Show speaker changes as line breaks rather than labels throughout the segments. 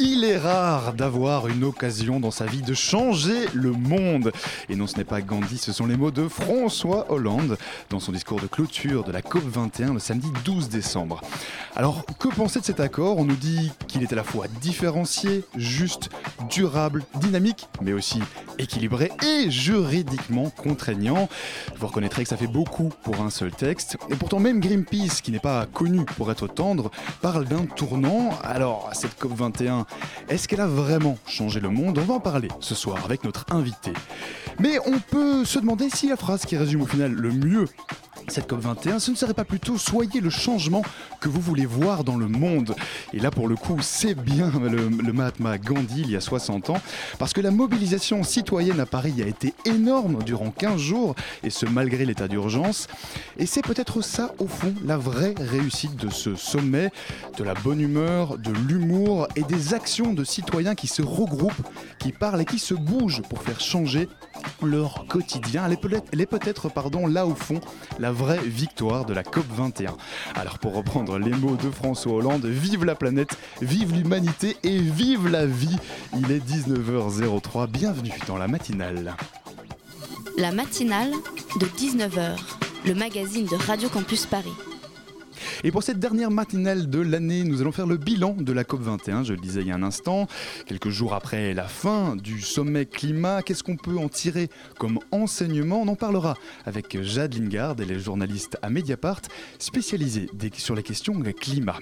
Il est rare d'avoir une occasion dans sa vie de changer le monde. Et non, ce n'est pas Gandhi, ce sont les mots de François Hollande dans son discours de clôture de la COP21 le samedi 12 décembre. Alors, que penser de cet accord? On nous dit qu'il est à la fois différencié, juste, durable, dynamique, mais aussi équilibré et juridiquement contraignant. Vous reconnaîtrez que ça fait beaucoup pour un seul texte. Et pourtant, même Greenpeace, qui n'est pas connu pour être tendre, parle d'un tournant. Alors, cette COP21, est-ce qu'elle a vraiment changé le monde? On va en parler ce soir avec notre invité. Mais on peut se demander si la phrase qui résume au final le mieux cette COP21, ce ne serait pas plutôt soyez le changement que vous voulez voir dans le monde. Et là, pour le coup, c'est bien le, Mahatma Gandhi il y a 60 ans, parce que la mobilisation citoyenne à Paris a été énorme durant 15 jours, et ce malgré l'état d'urgence. Et c'est peut-être ça, au fond, la vraie réussite de ce sommet, de la bonne humeur, de l'humour et des actions de citoyens qui se regroupent, qui parlent et qui se bougent pour faire changer leur quotidien. Elle est peut-être, là au fond, la vraie victoire de la COP 21. Alors pour reprendre les mots de François Hollande, vive la planète, vive l'humanité et vive la vie. Il est 19h03, bienvenue dans la matinale.
La matinale de 19h, le magazine de Radio Campus Paris.
Et pour cette dernière matinale de l'année, nous allons faire le bilan de la COP21, je le disais il y a un instant, quelques jours après la fin du sommet climat. Qu'est-ce qu'on peut en tirer comme enseignement? On en parlera avec Jade Lingard, elle est journaliste à Mediapart, spécialisée sur les questions climat.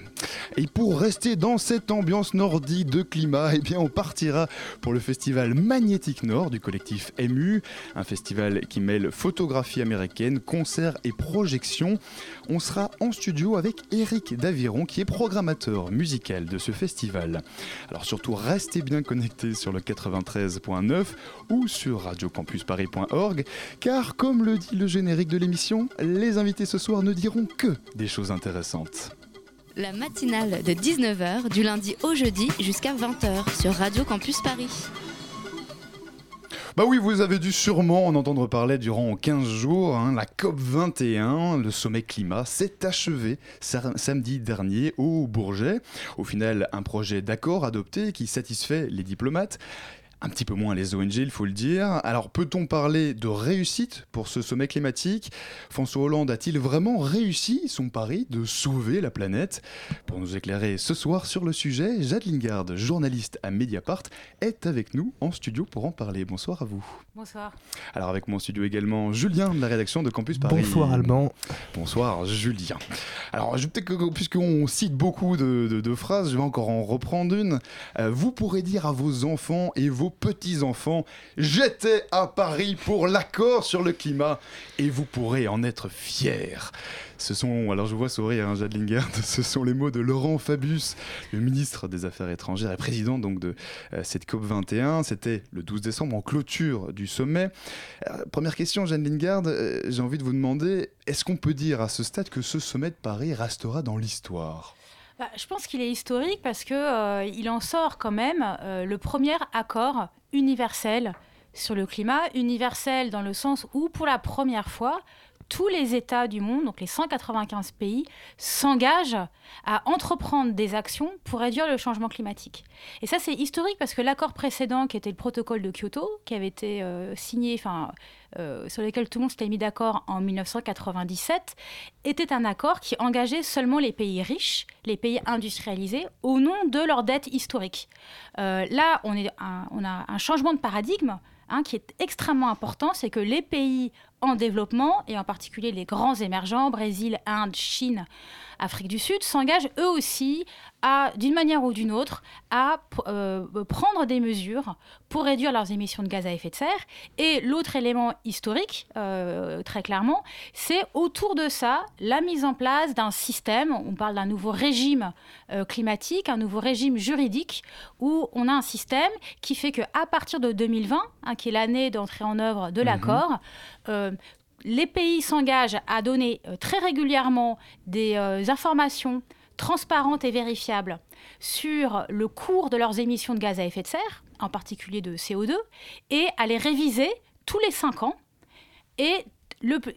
Et pour rester dans cette ambiance nordique de climat, eh bien on partira pour le festival Magnétique Nord du collectif MU, un festival qui mêle photographie américaine, concerts et projections. On sera en studio avec Eric Daviron qui est programmateur musical de ce festival. Alors surtout restez bien connectés sur le 93.9 ou sur radiocampusparis.org car comme le dit le générique de l'émission, les invités ce soir ne diront que des choses intéressantes.
La matinale de 19h, du lundi au jeudi jusqu'à 20h sur Radio Campus Paris.
Bah oui, vous avez dû sûrement en entendre parler durant 15 jours. hein, la COP 21, le sommet climat, s'est achevé sa- samedi dernier au Bourget. Au final, un projet d'accord adopté qui satisfait les diplomates. Un petit peu moins les ONG, il faut le dire. Alors, peut-on parler de réussite pour ce sommet climatique? François Hollande a-t-il vraiment réussi son pari de sauver la planète? Pour nous éclairer ce soir sur le sujet, Jade Lingard, journaliste à Mediapart, est avec nous en studio pour en parler. Bonsoir à vous.
Bonsoir.
Alors avec mon studio également Julien de la rédaction de Campus Paris.
Bonsoir Alban.
Bonsoir Julien. Alors je- peut-être que puisqu'on cite beaucoup de, de- de phrases, je vais encore en reprendre une. Euh, vous pourrez dire à vos enfants et vos petits-enfants, j'étais à Paris pour l'accord sur le climat et vous pourrez en être fiers. Ce sont, alors je vois sourire hein, Jade Lingard, ce sont les mots de Laurent Fabius, le ministre des Affaires étrangères et président de euh, cette COP 21. C'était le 12 décembre en clôture du sommet. Euh, première question, Jeanne Lingard, euh, j'ai envie de vous demander, est-ce qu'on peut dire à ce stade que ce sommet de Paris restera dans l'histoire?
Bah, je pense qu'il est historique parce que euh, en sort quand même euh, le premier accord universel sur le climat, universel dans le sens où pour la première fois tous les États du monde, donc les 195 pays, s'engagent à entreprendre des actions pour réduire le changement climatique. Et ça, c'est historique parce que l'accord précédent, qui était le protocole de Kyoto, qui avait été euh, signé, enfin, euh, sur lequel tout le monde s'était mis d'accord en 1997, était un accord qui engageait seulement les pays riches, les pays industrialisés, au nom de leur dette historique. Euh, là, on, a un changement de paradigme hein, qui est extrêmement important, c'est que les pays en développement, et en particulier les grands émergents, Brésil, Inde, Chine, Afrique du Sud, s'engagent eux aussi à, d'une manière ou d'une autre, à euh, prendre des mesures pour réduire leurs émissions de gaz à effet de serre. Et l'autre élément historique, euh, très clairement, c'est autour de ça la mise en place d'un système, on parle d'un nouveau régime euh, climatique, un nouveau régime juridique, où on a un système qui fait qu'à partir de 2020, hein, qui est l'année d'entrée en œuvre de mhm. l'accord, les pays s'engagent à donner euh, très régulièrement des euh, informations transparentes et vérifiables sur le cours de leurs émissions de gaz à effet de serre, en particulier de CO2, et à les réviser tous les cinq ans et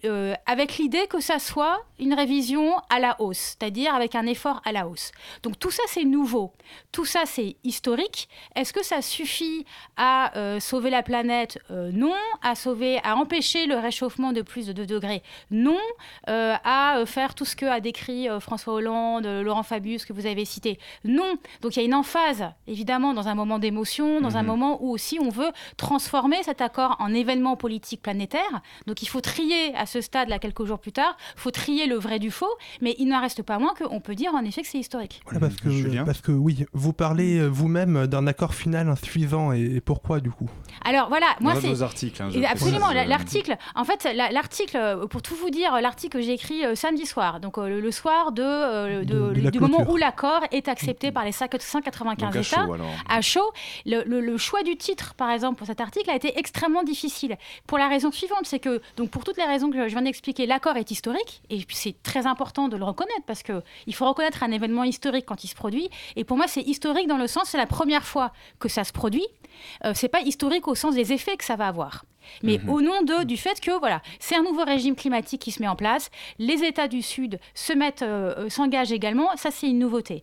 euh, avec l'idée que ça soit une révision à la hausse, c'est-à-dire avec un effort à la hausse. Donc tout ça, c'est nouveau. Tout ça, c'est historique. Est-ce que ça suffit à euh, sauver la planète? Euh, Non. À sauver, à empêcher le réchauffement de plus de 2 degrés? Non. à faire tout ce que a décrit François Hollande, Laurent Fabius, que vous avez cité Non. Donc il y a une emphase, évidemment, dans un moment d'émotion, dans un mhm. moment où aussi on veut transformer cet accord en événement politique planétaire. Donc il faut trier à ce stade, là, quelques jours plus tard, faut trier le vrai du faux, mais il n'en reste pas moins qu'on peut dire en effet que c'est historique.
Voilà, parce que, parce que oui, vous parlez euh, vous-même d'un accord final insuffisant, et, pourquoi du coup?
Alors voilà, moi c'est...
vos articles. Hein,
absolument, l'article, en fait, l'article, euh, pour tout vous dire, l'article que j'ai écrit euh, samedi soir, donc le, soir de, du moment où l'accord est accepté par les 195 États, à chaud, le, choix du titre, par exemple, pour cet article a été extrêmement difficile. Pour la raison suivante, c'est que, donc pour toutes les raisons que je viens d'expliquer, l'accord est historique, et c'est très important de le reconnaître, parce qu'il faut reconnaître un événement historique quand il se produit. Et pour moi, c'est historique dans le sens, c'est la première fois que ça se produit. Euh, c'est pas historique au sens des effets que ça va avoir mais mhm. au nom de, du fait que voilà, c'est un nouveau régime climatique qui se met en place. Les États du Sud se mettent, euh, euh, s'engagent également. Ça, c'est une nouveauté.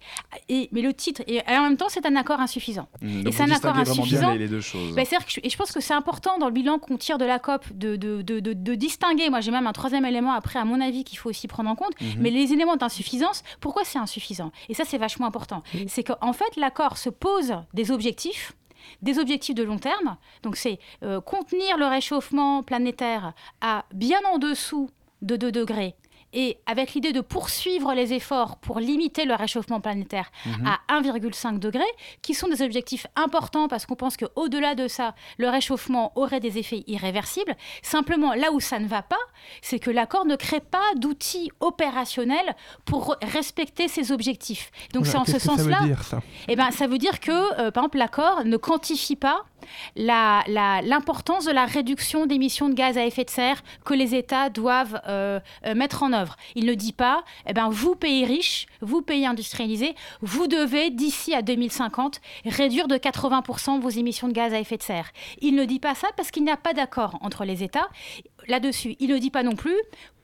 Et, mais le titre, et, en même temps, c'est un accord insuffisant.
Mhm. et c'est un accord insuffisant. Les, deux choses.
Bah, et je pense que c'est important dans le bilan qu'on tire de la COP de, de, de, de distinguer. Moi, j'ai même un troisième élément après, à mon avis, qu'il faut aussi prendre en compte. Mhm. Mais les éléments d'insuffisance, pourquoi c'est insuffisant? Et ça, c'est vachement important. C'est qu'en fait, l'accord se pose des objectifs des objectifs de long terme. Donc c'est euh, contenir le réchauffement planétaire à bien en dessous de 2 degrés et avec l'idée de poursuivre les efforts pour limiter le réchauffement planétaire mhm. à 1,5 degré, qui sont des objectifs importants parce qu'on pense qu'au-delà de ça, le réchauffement aurait des effets irréversibles. Simplement, là où ça ne va pas, c'est que l'accord ne crée pas d'outils opérationnels pour respecter ces objectifs. Donc c'est en ce sens-là. Ça, eh ben, ça veut dire que, euh, par exemple, l'accord ne quantifie pas l'importance de la réduction d'émissions de gaz à effet de serre que les États doivent euh, euh, mettre en œuvre. Il ne dit pas, eh ben, vous, pays riches, vous, pays industrialisés, vous devez, d'ici à 2050, réduire de 80% vos émissions de gaz à effet de serre. Il ne dit pas ça parce qu'il n'y a pas d'accord entre les États là-dessus. Il ne dit pas non plus,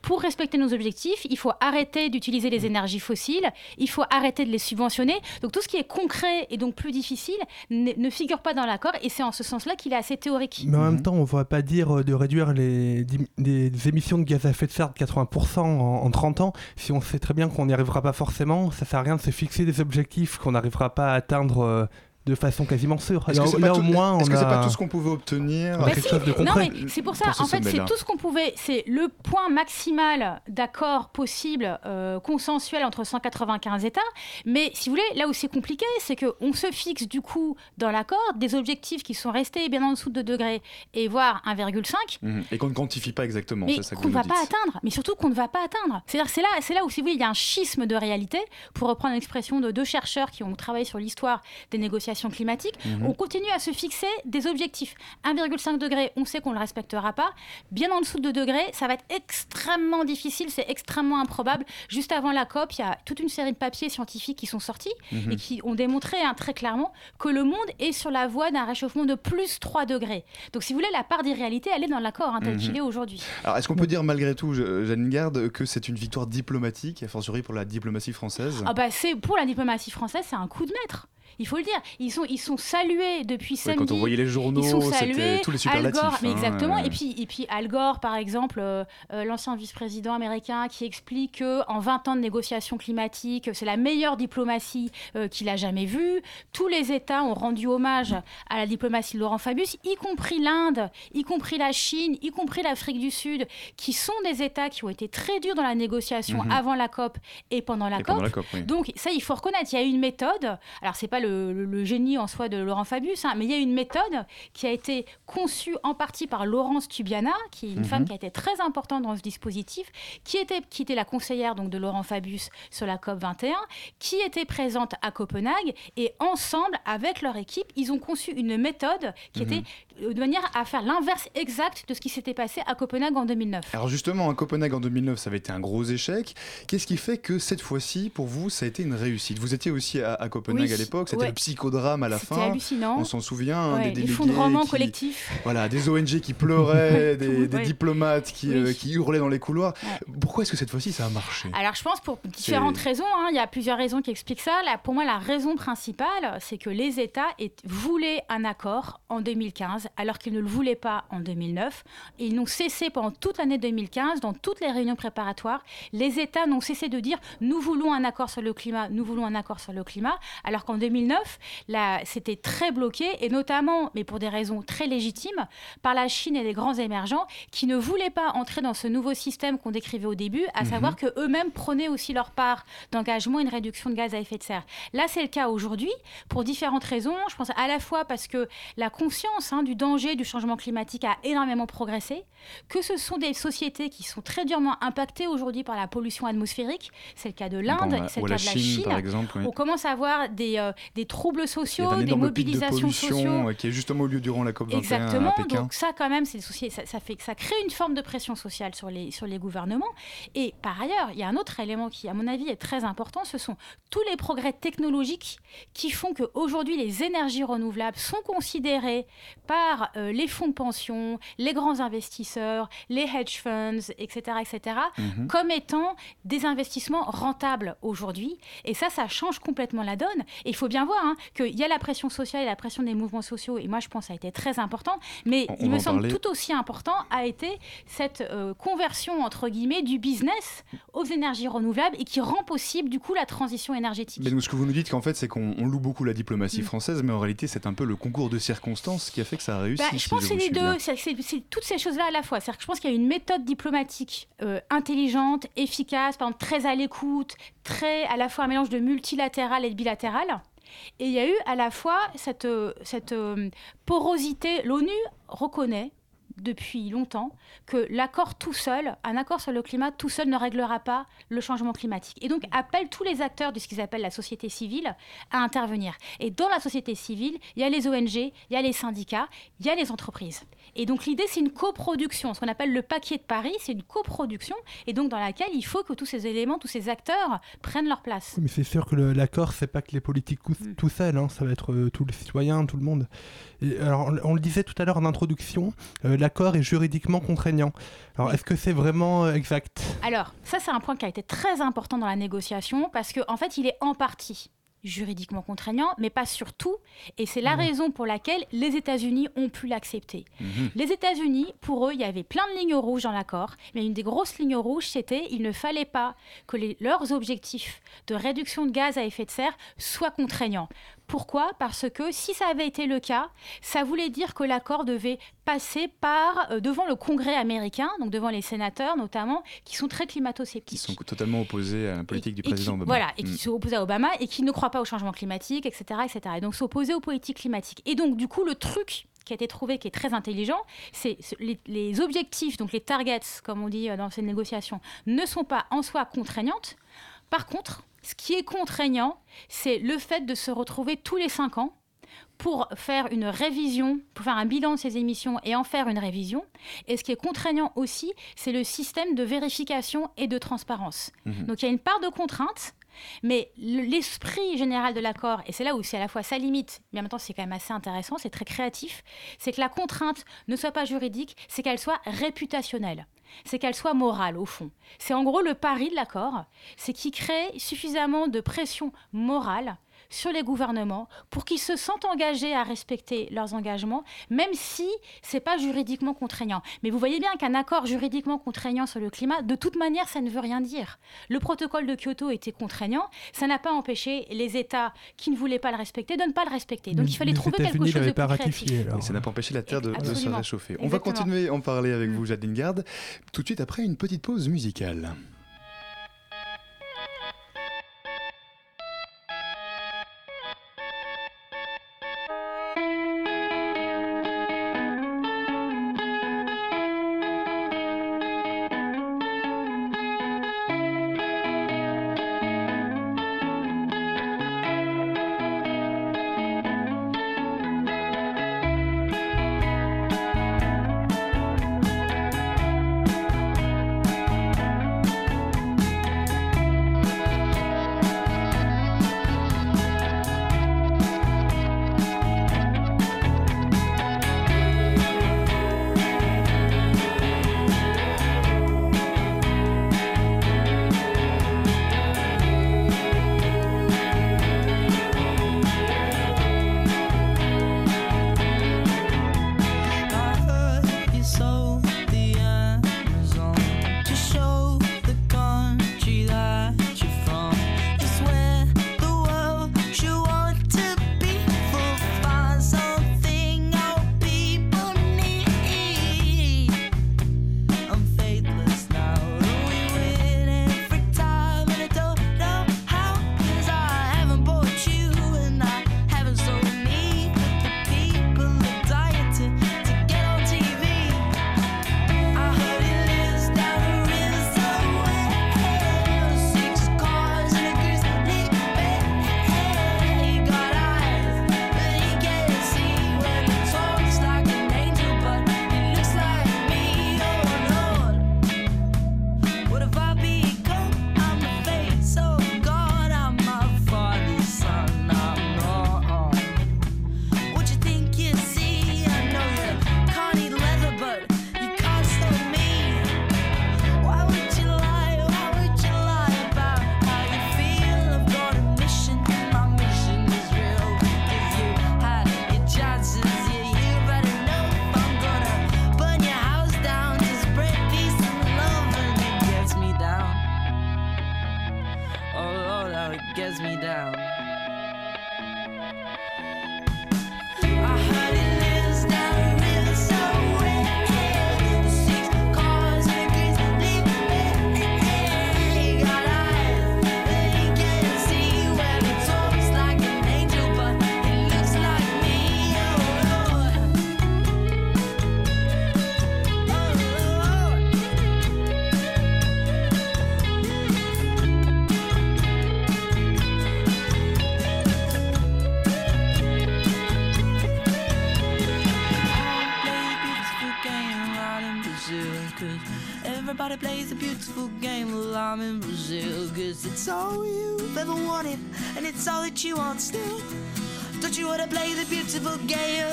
pour respecter nos objectifs, il faut arrêter d'utiliser les énergies fossiles, il faut arrêter de les subventionner. Donc tout ce qui est concret et donc plus difficile ne figure pas dans l'accord et c'est en ce sens-là qu'il est assez théorique.
Mais en même temps, on ne va pas dire euh, de réduire les, émissions de gaz à effet de serre de 80% en, 30 ans si on sait très bien qu'on n'y arrivera pas forcément. Ça ne sert à rien de se fixer des objectifs qu'on n'arrivera pas à atteindre. Euh, de façon quasiment sûre.
Est-ce que là, au moins, est-ce que c'est pas tout ce qu'on pouvait obtenir
bah quelque chose de concret Non, mais c'est pour ça. en fait, c'est tout ce qu'on pouvait. C'est le point maximal d'accord possible euh, consensuel entre 195 États. Mais si vous voulez, là où c'est compliqué, c'est que on se fixe du coup dans l'accord des objectifs qui sont restés bien en dessous de 2 degrés et voire 1,5.
Mhm. Et qu'on ne quantifie pas exactement.
Mais qu'on ne va pas atteindre. Mais surtout qu'on ne va pas atteindre. C'est-à-dire, c'est là, c'est là où si vous voulez, il y a un schisme de réalité. Pour reprendre l'expression de deux chercheurs qui ont travaillé sur l'histoire des négociations climatique, mhm. on continue à se fixer des objectifs. 1,5 degré, on sait qu'on ne le respectera pas. Bien en dessous de 2 degrés, ça va être extrêmement difficile, c'est extrêmement improbable. Juste avant la COP, il y a toute une série de papiers scientifiques qui sont sortis mhm. et qui ont démontré hein, très clairement que le monde est sur la voie d'un réchauffement de plus 3 degrés. Donc si vous voulez, la part d'irréalité, elle est dans l'accord hein, tel mhm. qu'il est aujourd'hui.
Alors est-ce qu'on peut dire malgré tout, Jeanne Garde, que c'est une victoire diplomatique, a fortiori pour la diplomatie française?
Ah bah, c'est Pour la diplomatie française, c'est un coup de maître. Il faut le dire. Ils sont, ils sont salués depuis
Ouais,
samedi.
quand on voyait les journaux,
Ils sont salués.
tous les
Al
superlatifs.
Gore, mais
hein,
exactement. Et puis, et puis Al Gore, par exemple, euh, euh, l'ancien vice-président américain, qui explique que en 20 ans de négociations climatiques, c'est la meilleure diplomatie euh, qu'il a jamais vue. Tous les États ont rendu hommage à la diplomatie de Laurent Fabius, y compris l'Inde, y compris la Chine, y compris l'Afrique du Sud, qui sont des États qui ont été très durs dans la négociation
Mhm.
avant la COP et pendant la
Et
COP.
pendant la COP, oui.
Donc ça, il faut reconnaître, il y a une méthode. Alors c'est pas le, le- le génie en soi de Laurent Fabius, hein, mais il y a une méthode qui a été conçue en partie par Laurence Tubiana, qui est une
Mhm.
femme qui a été très importante dans ce dispositif, qui était, qui était la conseillère donc de Laurent Fabius sur la COP 21, qui était présente à Copenhague et ensemble avec leur équipe, ils ont conçu une méthode qui
Mhm.
était de manière à faire l'inverse exact de ce qui s'était passé à Copenhague en 2009.
Alors justement, à Copenhague en 2009, ça avait été un gros échec. Qu'est-ce qui fait que cette fois-ci, pour vous, ça a été une réussite? Vous étiez aussi à, à Copenhague
Oui,
à l'époque, c'était
ouais.
le psychodrame à la
C'était
fin.
hallucinant.
On s'en souvient, hein,
Ouais,
des délégués qui-
collectif.
Voilà, des ONG qui pleuraient, des, diplomates qui,
Oui.
euh, qui hurlaient dans les couloirs. Pourquoi est-ce que cette fois-ci ça a marché?
Alors je pense pour différentes raisons, hein. il y a plusieurs raisons qui expliquent ça. Là, pour moi, la raison principale, c'est que les États voulaient un accord en 2015 alors qu'ils ne le voulaient pas en 2009. Et ils n'ont cessé pendant toute l'année 2015, dans toutes les réunions préparatoires, les États n'ont cessé de dire nous voulons un accord sur le climat, nous voulons un accord sur le climat, alors qu'en 2009, là, c'était très bloqué, et notamment, mais pour des raisons très légitimes, par la Chine et les grands émergents qui ne voulaient pas entrer dans ce nouveau système qu'on décrivait au début, à
Mhm.
savoir que eux-mêmes prenaient aussi leur part d'engagement et une réduction de gaz à effet de serre. Là, c'est le cas aujourd'hui pour différentes raisons. Je pense à la fois parce que la conscience hein, du danger du changement climatique a énormément progressé, que ce sont des sociétés qui sont très durement impactées aujourd'hui par la pollution atmosphérique. C'est le cas de l'Inde, c'est le
la
cas de la
Chine,
Chine.
par exemple. oui.
On commence à avoir des, euh, des troubles sociaux, des
de
mobilisations
pollution
sociaux.
euh, qui a justement eu lieu durant la COP 21
Exactement.
à Pékin.
Donc ça, quand même, c'est ça, ça fait ça crée une forme de pression sociale sur les sur les gouvernements. Et par ailleurs, il y a un autre élément qui, à mon avis, est très important. Ce sont tous les progrès technologiques qui font que aujourd'hui, les énergies renouvelables sont considérées par euh, les fonds de pension, les grands investisseurs, les hedge funds, etc., etc.,
Mhm.
comme étant des investissements rentables aujourd'hui. Et ça, ça change complètement la donne. Et il faut bien voir hein, qu'il y a la pression sociale et la pression des mouvements sociaux. Et moi, je pense que ça a été très important. Mais
On-
il me semble
parler.
tout aussi important a été cette euh, conversion, entre guillemets, du business aux énergies renouvelables et qui rend possible, du coup, la transition énergétique.
Mais donc, ce que vous nous dites, qu'en fait, c'est qu'on on loue beaucoup la diplomatie
Mm.
française, mais en réalité, c'est un peu le concours de circonstances qui a fait que ça a réussi.
Bah, je
si
pense que c'est les deux, c'est c'est- c'est toutes ces choses-là à la fois. C'est-à-dire que je pense qu'il y a une méthode diplomatique euh, intelligente, efficace, par exemple très à l'écoute, très à la fois un mélange de multilatéral et de bilatéral. Et il y a eu à la fois cette, euh, cette euh, porosité. L'ONU reconnaît depuis longtemps que l'accord tout seul, un accord sur le climat tout seul ne réglera pas le changement climatique. Et donc appelle tous les acteurs de ce qu'ils appellent la société civile à intervenir. Et dans la société civile, il y a les ONG, il y a les syndicats, il y a les entreprises. Et donc l'idée, c'est une coproduction, ce qu'on appelle le paquet de Paris, c'est une coproduction, et donc dans laquelle il faut que tous ces éléments, tous ces acteurs prennent leur place.
Oui, mais c'est sûr que l'accord, c'est pas que les politiques tout,
Mm.
tout seuls, hein, ça va être euh, tous les citoyens, tout le monde. Alors, on, le disait tout à l'heure en introduction, euh, l'accord est juridiquement contraignant. Alors, est-ce que c'est vraiment euh, exact?
Alors, ça, c'est un point qui a été très important dans la négociation parce qu'en en fait, il est en partie juridiquement contraignant, mais pas surtout. Et c'est la raison pour laquelle les États-Unis ont pu l'accepter.
Mhm.
Les États-Unis, pour eux, il y avait plein de lignes rouges dans l'accord, mais une des grosses lignes rouges, c'était il ne fallait pas que les- leurs objectifs de réduction de gaz à effet de serre soient contraignants. Pourquoi? Parce que si ça avait été le cas, ça voulait dire que l'accord devait passer par euh, devant le Congrès américain, donc devant les sénateurs notamment, qui sont très
Qui
climato-sceptiques.
sont totalement opposés à la politique
Et-
du
et
président
qui-
Obama.
Voilà, et
Mm.
qui sont opposés à Obama et qui ne croient pas au changement climatique, etc. etc. Et donc s'opposer aux politiques climatiques. Et donc, du coup, le truc qui a été trouvé, qui est très intelligent, c'est ce- les, les objectifs, donc les targets, comme on dit euh, dans ces négociations, ne sont pas en soi contraignantes. Par contre, ce qui est contraignant, c'est le fait de se retrouver tous les cinq ans pour faire une révision, pour faire un bilan de ces émissions et en faire une révision. Et ce qui est contraignant aussi, c'est le système de vérification et de transparence.
Mhm.
Donc il y a une part de contrainte, mais le- l'esprit général de l'accord, et c'est là où c'est à la fois sa limite, mais en même temps c'est quand même assez intéressant, c'est très créatif, c'est que la contrainte ne soit pas juridique, c'est qu'elle soit réputationnelle. C'est qu'elle soit morale au fond. C'est en gros le pari de l'accord, c'est qu'il crée suffisamment de pression morale sur les gouvernements pour qu'ils se sentent engagés à respecter leurs engagements, même si c'est pas juridiquement contraignant. Mais vous voyez bien qu'un accord juridiquement contraignant sur le climat, de toute manière, ça ne veut rien dire. Le protocole de Kyoto était contraignant, ça n'a pas empêché les États qui ne voulaient pas le respecter de ne pas le respecter. Donc il fallait trouver quelque chose de
pas ratifié.
Et ça n'a pas empêché la Terre de, se réchauffer. On va continuer à en parler avec
mm.
vous, Jadine Garde, tout de suite après une petite pause musicale. festival gale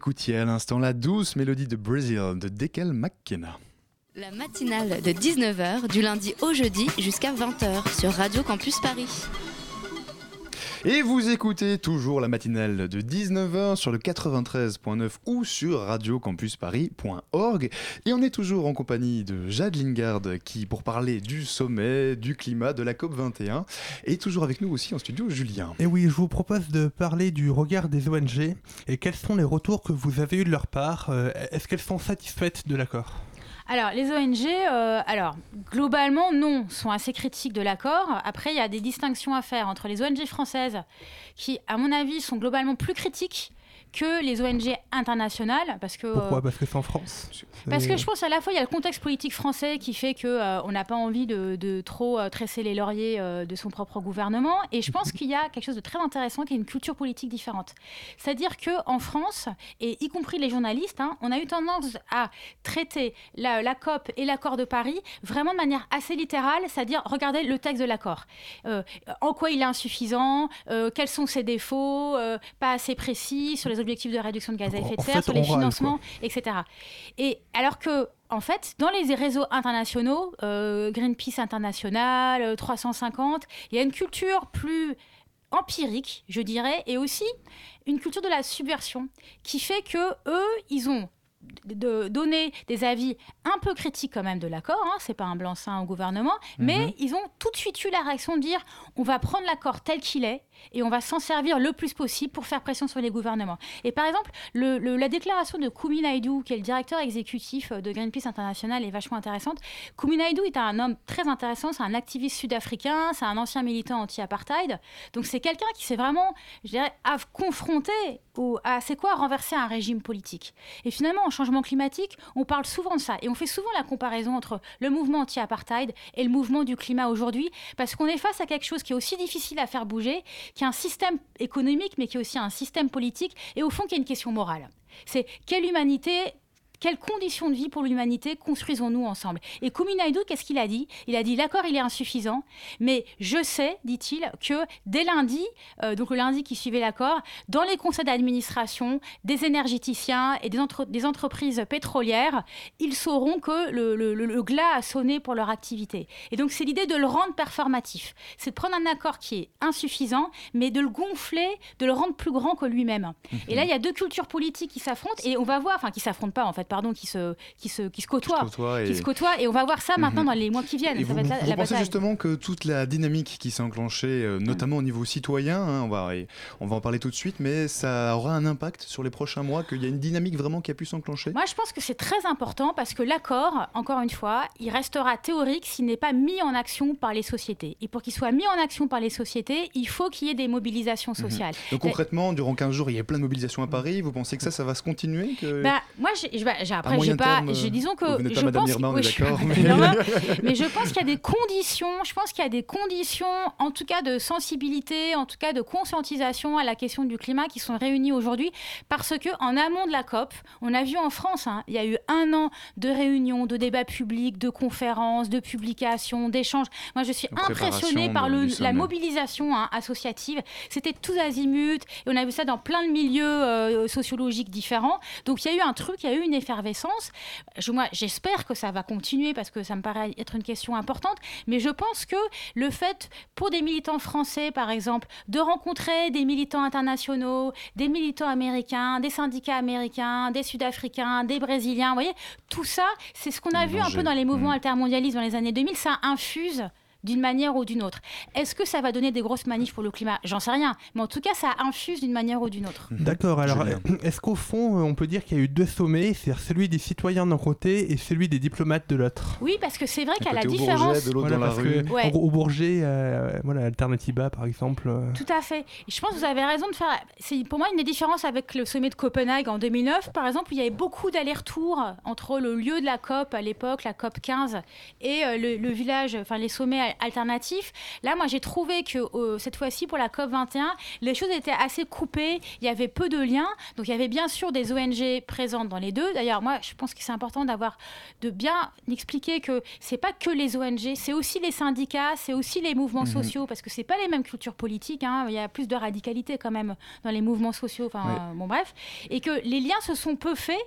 écoutiez à l'instant la douce mélodie de Brazil de Dekel McKenna.
La matinale de 19h du lundi au jeudi jusqu'à 20h sur Radio Campus Paris.
Et vous écoutez toujours la matinale de 19h sur le 93.9 ou sur radiocampusparis.org. Et on est toujours en compagnie de Jade Lingard qui, pour parler du sommet, du climat, de la COP21, est toujours avec nous aussi en studio, Julien.
Et oui, je vous propose de parler du regard des ONG et quels sont les retours que vous avez eus de leur part. Euh, Est-ce qu'elles sont satisfaites de l'accord?
Alors, les ONG, euh, alors, globalement, non, sont assez critiques de l'accord. Après, il y a des distinctions à faire entre les ONG françaises, qui, à mon avis, sont globalement plus critiques que les ONG internationales, parce que... euh,
Pourquoi Parce que c'est en France.
Parce que je pense à la fois il y a le contexte politique français qui fait que euh, on n'a pas envie de, de trop euh, tresser les lauriers euh, de son propre gouvernement et je pense qu'il y a quelque chose de très intéressant qui est une culture politique différente. C'est-à-dire que en France et y compris les journalistes, hein, on a eu tendance à traiter la, la COP et l'accord de Paris vraiment de manière assez littérale, c'est-à-dire regardez le texte de l'accord, Euh, en quoi il est insuffisant, euh, quels sont ses défauts, euh, pas assez précis sur les objectifs de réduction de gaz à effet de serre,
fait,
sur les
râle,
financements etc. Et alors que, en fait, dans les réseaux internationaux, euh, Greenpeace International, euh, 350, il y a une culture plus empirique, je dirais, et aussi une culture de la subversion qui fait que eux, ils ont de donner des avis un peu critiques quand même de l'accord, hein, c'est pas un blanc-seing au gouvernement, mais
Mhm.
ils ont tout de suite eu la réaction de dire on va prendre l'accord tel qu'il est et on va s'en servir le plus possible pour faire pression sur les gouvernements. Et par exemple, le- le- la déclaration de Kumi Naidoo, qui est le directeur exécutif de Greenpeace International, est vachement intéressante. Kumi Naidoo est un homme très intéressant, c'est un activiste sud-africain, c'est un ancien militant anti-apartheid. Donc c'est quelqu'un qui s'est vraiment, je dirais, à au- à c'est quoi renverser un régime politique. Et finalement, en changement climatique, on parle souvent de ça. Et on fait souvent la comparaison entre le mouvement anti-apartheid et le mouvement du climat aujourd'hui, parce qu'on est face à quelque chose qui est aussi difficile à faire bouger, qui est un système économique, mais qui est aussi un système politique, et au fond qui est une question morale. C'est quelle humanité quelles conditions de vie pour l'humanité construisons-nous ensemble? Et Kumi Naidoo, qu'est-ce qu'il a dit? Il a dit l'accord, il est insuffisant, mais je sais, dit-il, que dès lundi, euh, donc le lundi qui suivait l'accord, dans les conseils d'administration des énergéticiens et des, entre- des entreprises pétrolières, ils sauront que le, le- le- le glas a sonné pour leur activité. Et donc c'est l'idée de le rendre performatif. C'est de prendre un accord qui est insuffisant, mais de le gonfler, de le rendre plus grand que lui-même. Et là, il y a deux cultures politiques qui s'affrontent et on va voir, enfin qui s'affrontent pas en fait, pardon, qui se, qui se, qui se côtoient,
Se côtoient et-
qui se côtoient, et on va voir ça maintenant
Mhm.
dans les mois qui viennent.
Et
ça
vous,
va être la,
vous
la
pensez
bataille.
justement que toute la dynamique qui s'est enclenchée, euh, notamment au niveau citoyen, hein, on, va, on va en parler tout de suite, mais ça aura un impact sur les prochains mois, qu'il y a une dynamique vraiment qui a pu s'enclencher?
Moi, je pense que c'est très important parce que l'accord, encore une fois, il restera théorique s'il n'est pas mis en action par les sociétés. Et pour qu'il soit mis en action par les sociétés, il faut qu'il y ait des mobilisations
Mhm.
sociales.
Donc concrètement, durant 15 jours, il y a plein de mobilisations à Paris. Vous pensez que ça, ça va se continuer que...
Bah, moi, j'ai- bah, après, j'ai pas.
terme,
j'ai- disons que. je
Madame
pense
Irma,
oui, je
mais-
Madame Irma, mais je pense qu'il y a des conditions. Je pense qu'il y a des conditions, en tout cas de sensibilité, en tout cas de conscientisation à la question du climat, qui sont réunies aujourd'hui, parce que en amont de la COP, on a vu en France, hein, il y a eu un an de réunions, de débats publics, de conférences, de publications, d'échanges. Moi, je suis impressionnée par
de-
le, la mobilisation hein, associative. C'était tous azimuts, et on a vu ça dans plein de milieux euh, sociologiques différents. Donc il y a eu un truc, il y a eu une effervescence. Je, moi, j'espère que ça va continuer parce que ça me paraît être une question importante. Mais je pense que le fait, pour des militants français, par exemple, de rencontrer des militants internationaux, des militants américains, des syndicats américains, des Sud-Africains, des Brésiliens, vous voyez, tout ça, c'est ce qu'on a vu un peu dans les mouvements
Mm.
altermondialistes dans les années 2000. Ça infuse d'une manière ou d'une autre. Est-ce que ça va donner des grosses manifs pour le climat? J'en sais rien. Mais en tout cas, ça infuse d'une manière ou d'une autre.
D'accord, alors
Julien.
est-ce qu'au fond, euh, on peut dire qu'il y a eu deux sommets, c'est-à-dire celui des citoyens d'un côté et celui des diplomates de l'autre?
Oui, parce que c'est vrai qu'à la
côté au
différence.
Bourget, de l'autre
Voilà,
dans la
parce
rue.
que,
Ouais.
en gros, au Bourget, euh, voilà, Alternativa par exemple. euh,
Tout à fait. Et je pense que vous avez raison de faire. C'est pour moi une des différences avec le sommet de Copenhague en 2009, par exemple, où il y avait beaucoup d'allers-retours entre le lieu de la COP à l'époque, la COP 15, et euh, le, le village, enfin les sommets al- alternatifs. Là, moi, j'ai trouvé que euh, cette fois-ci, pour la COP 21, les choses étaient assez coupées. Il y avait peu de liens. Donc, il y avait bien sûr des ONG présentes dans les deux. D'ailleurs, moi, je pense que c'est important d'avoir de bien expliquer que c'est pas que les ONG, c'est aussi les syndicats, c'est aussi les mouvements
Mhm.
sociaux, parce que c'est pas les mêmes cultures politiques. hein. Il y a plus de radicalité quand même dans les mouvements sociaux. Enfin, euh, bon, bref, et que les liens se sont peu faits.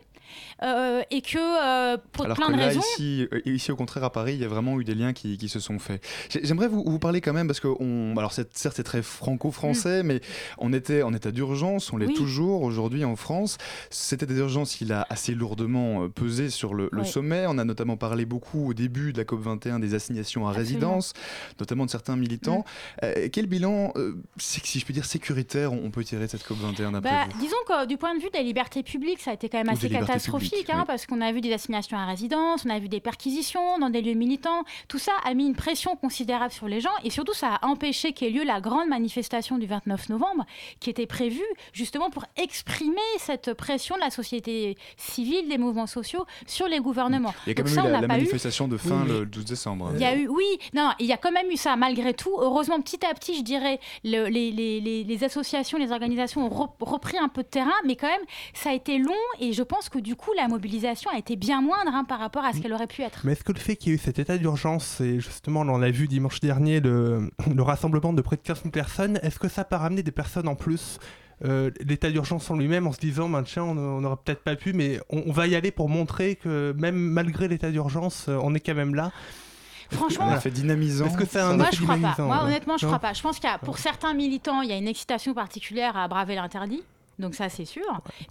Euh, et que euh, pour
Alors
plein
que
de
là,
raisons,
ici, euh, ici, au contraire, à Paris, il y a vraiment eu des liens qui, qui se sont faits. J'ai- J'aimerais vous, vous parler quand même parce que on, alors c'est- certes c'est très franco-français, mais on était en état d'urgence, on l'est
Mm. Oui.
toujours aujourd'hui en France. Cet état d'urgence, il a assez lourdement pesé sur le, sommet. On a notamment parlé beaucoup au début de la COP 21 des assignations à
Absolument. Mm.
résidence, notamment de certains militants. Euh, quel bilan, euh, si je peux dire sécuritaire, on peut tirer de cette COP 21 d'après
Bah,
vous?
disons que du point de vue des libertés publiques, ça a été quand même assez
des libertés
catastrophique, hein,
oui.
parce qu'on a vu des assignations à résidence, on a vu des perquisitions dans des lieux militants. Tout ça a mis une pression considérable sur les gens et surtout ça a empêché qu'ait lieu la grande manifestation du 29 novembre, qui était prévue justement pour exprimer cette pression de la société civile, des mouvements sociaux sur les gouvernements.
Il y a quand
Donc
même
ça,
eu
on
la,
eu.
manifestation de fin
Oui,
le 12 décembre.
Il y a eu, oui, non, il y a quand même eu ça malgré tout. Heureusement, petit à petit, je dirais, le- les, les- les- les associations, les organisations ont re- repris un peu de terrain, mais quand même, ça a été long et je pense que du coup, la mobilisation a été bien moindre hein, par rapport à ce qu'elle aurait pu être.
Mais est-ce que le fait qu'il y ait eu cet état d'urgence, et justement, on l'a vu dimanche dernier, le, le rassemblement de près de 15 000 personnes, est-ce que ça n'a pas ramené des personnes en plus euh, L'état d'urgence en lui-même, en se disant, ben, tiens, on n'aurait peut-être pas pu, mais on, on va y aller pour montrer que même malgré l'état d'urgence, euh, on est quand même là?
Franchement,
Un effet dynamisant.
Est-ce que c'est un
Moi, je crois pas.
dynamisant,
Moi,
ouais.
honnêtement, je
Non
crois pas. Je pense qu'il y a, pour certains militants, il y a une excitation particulière à braver l'interdit. Donc ça, c'est sûr.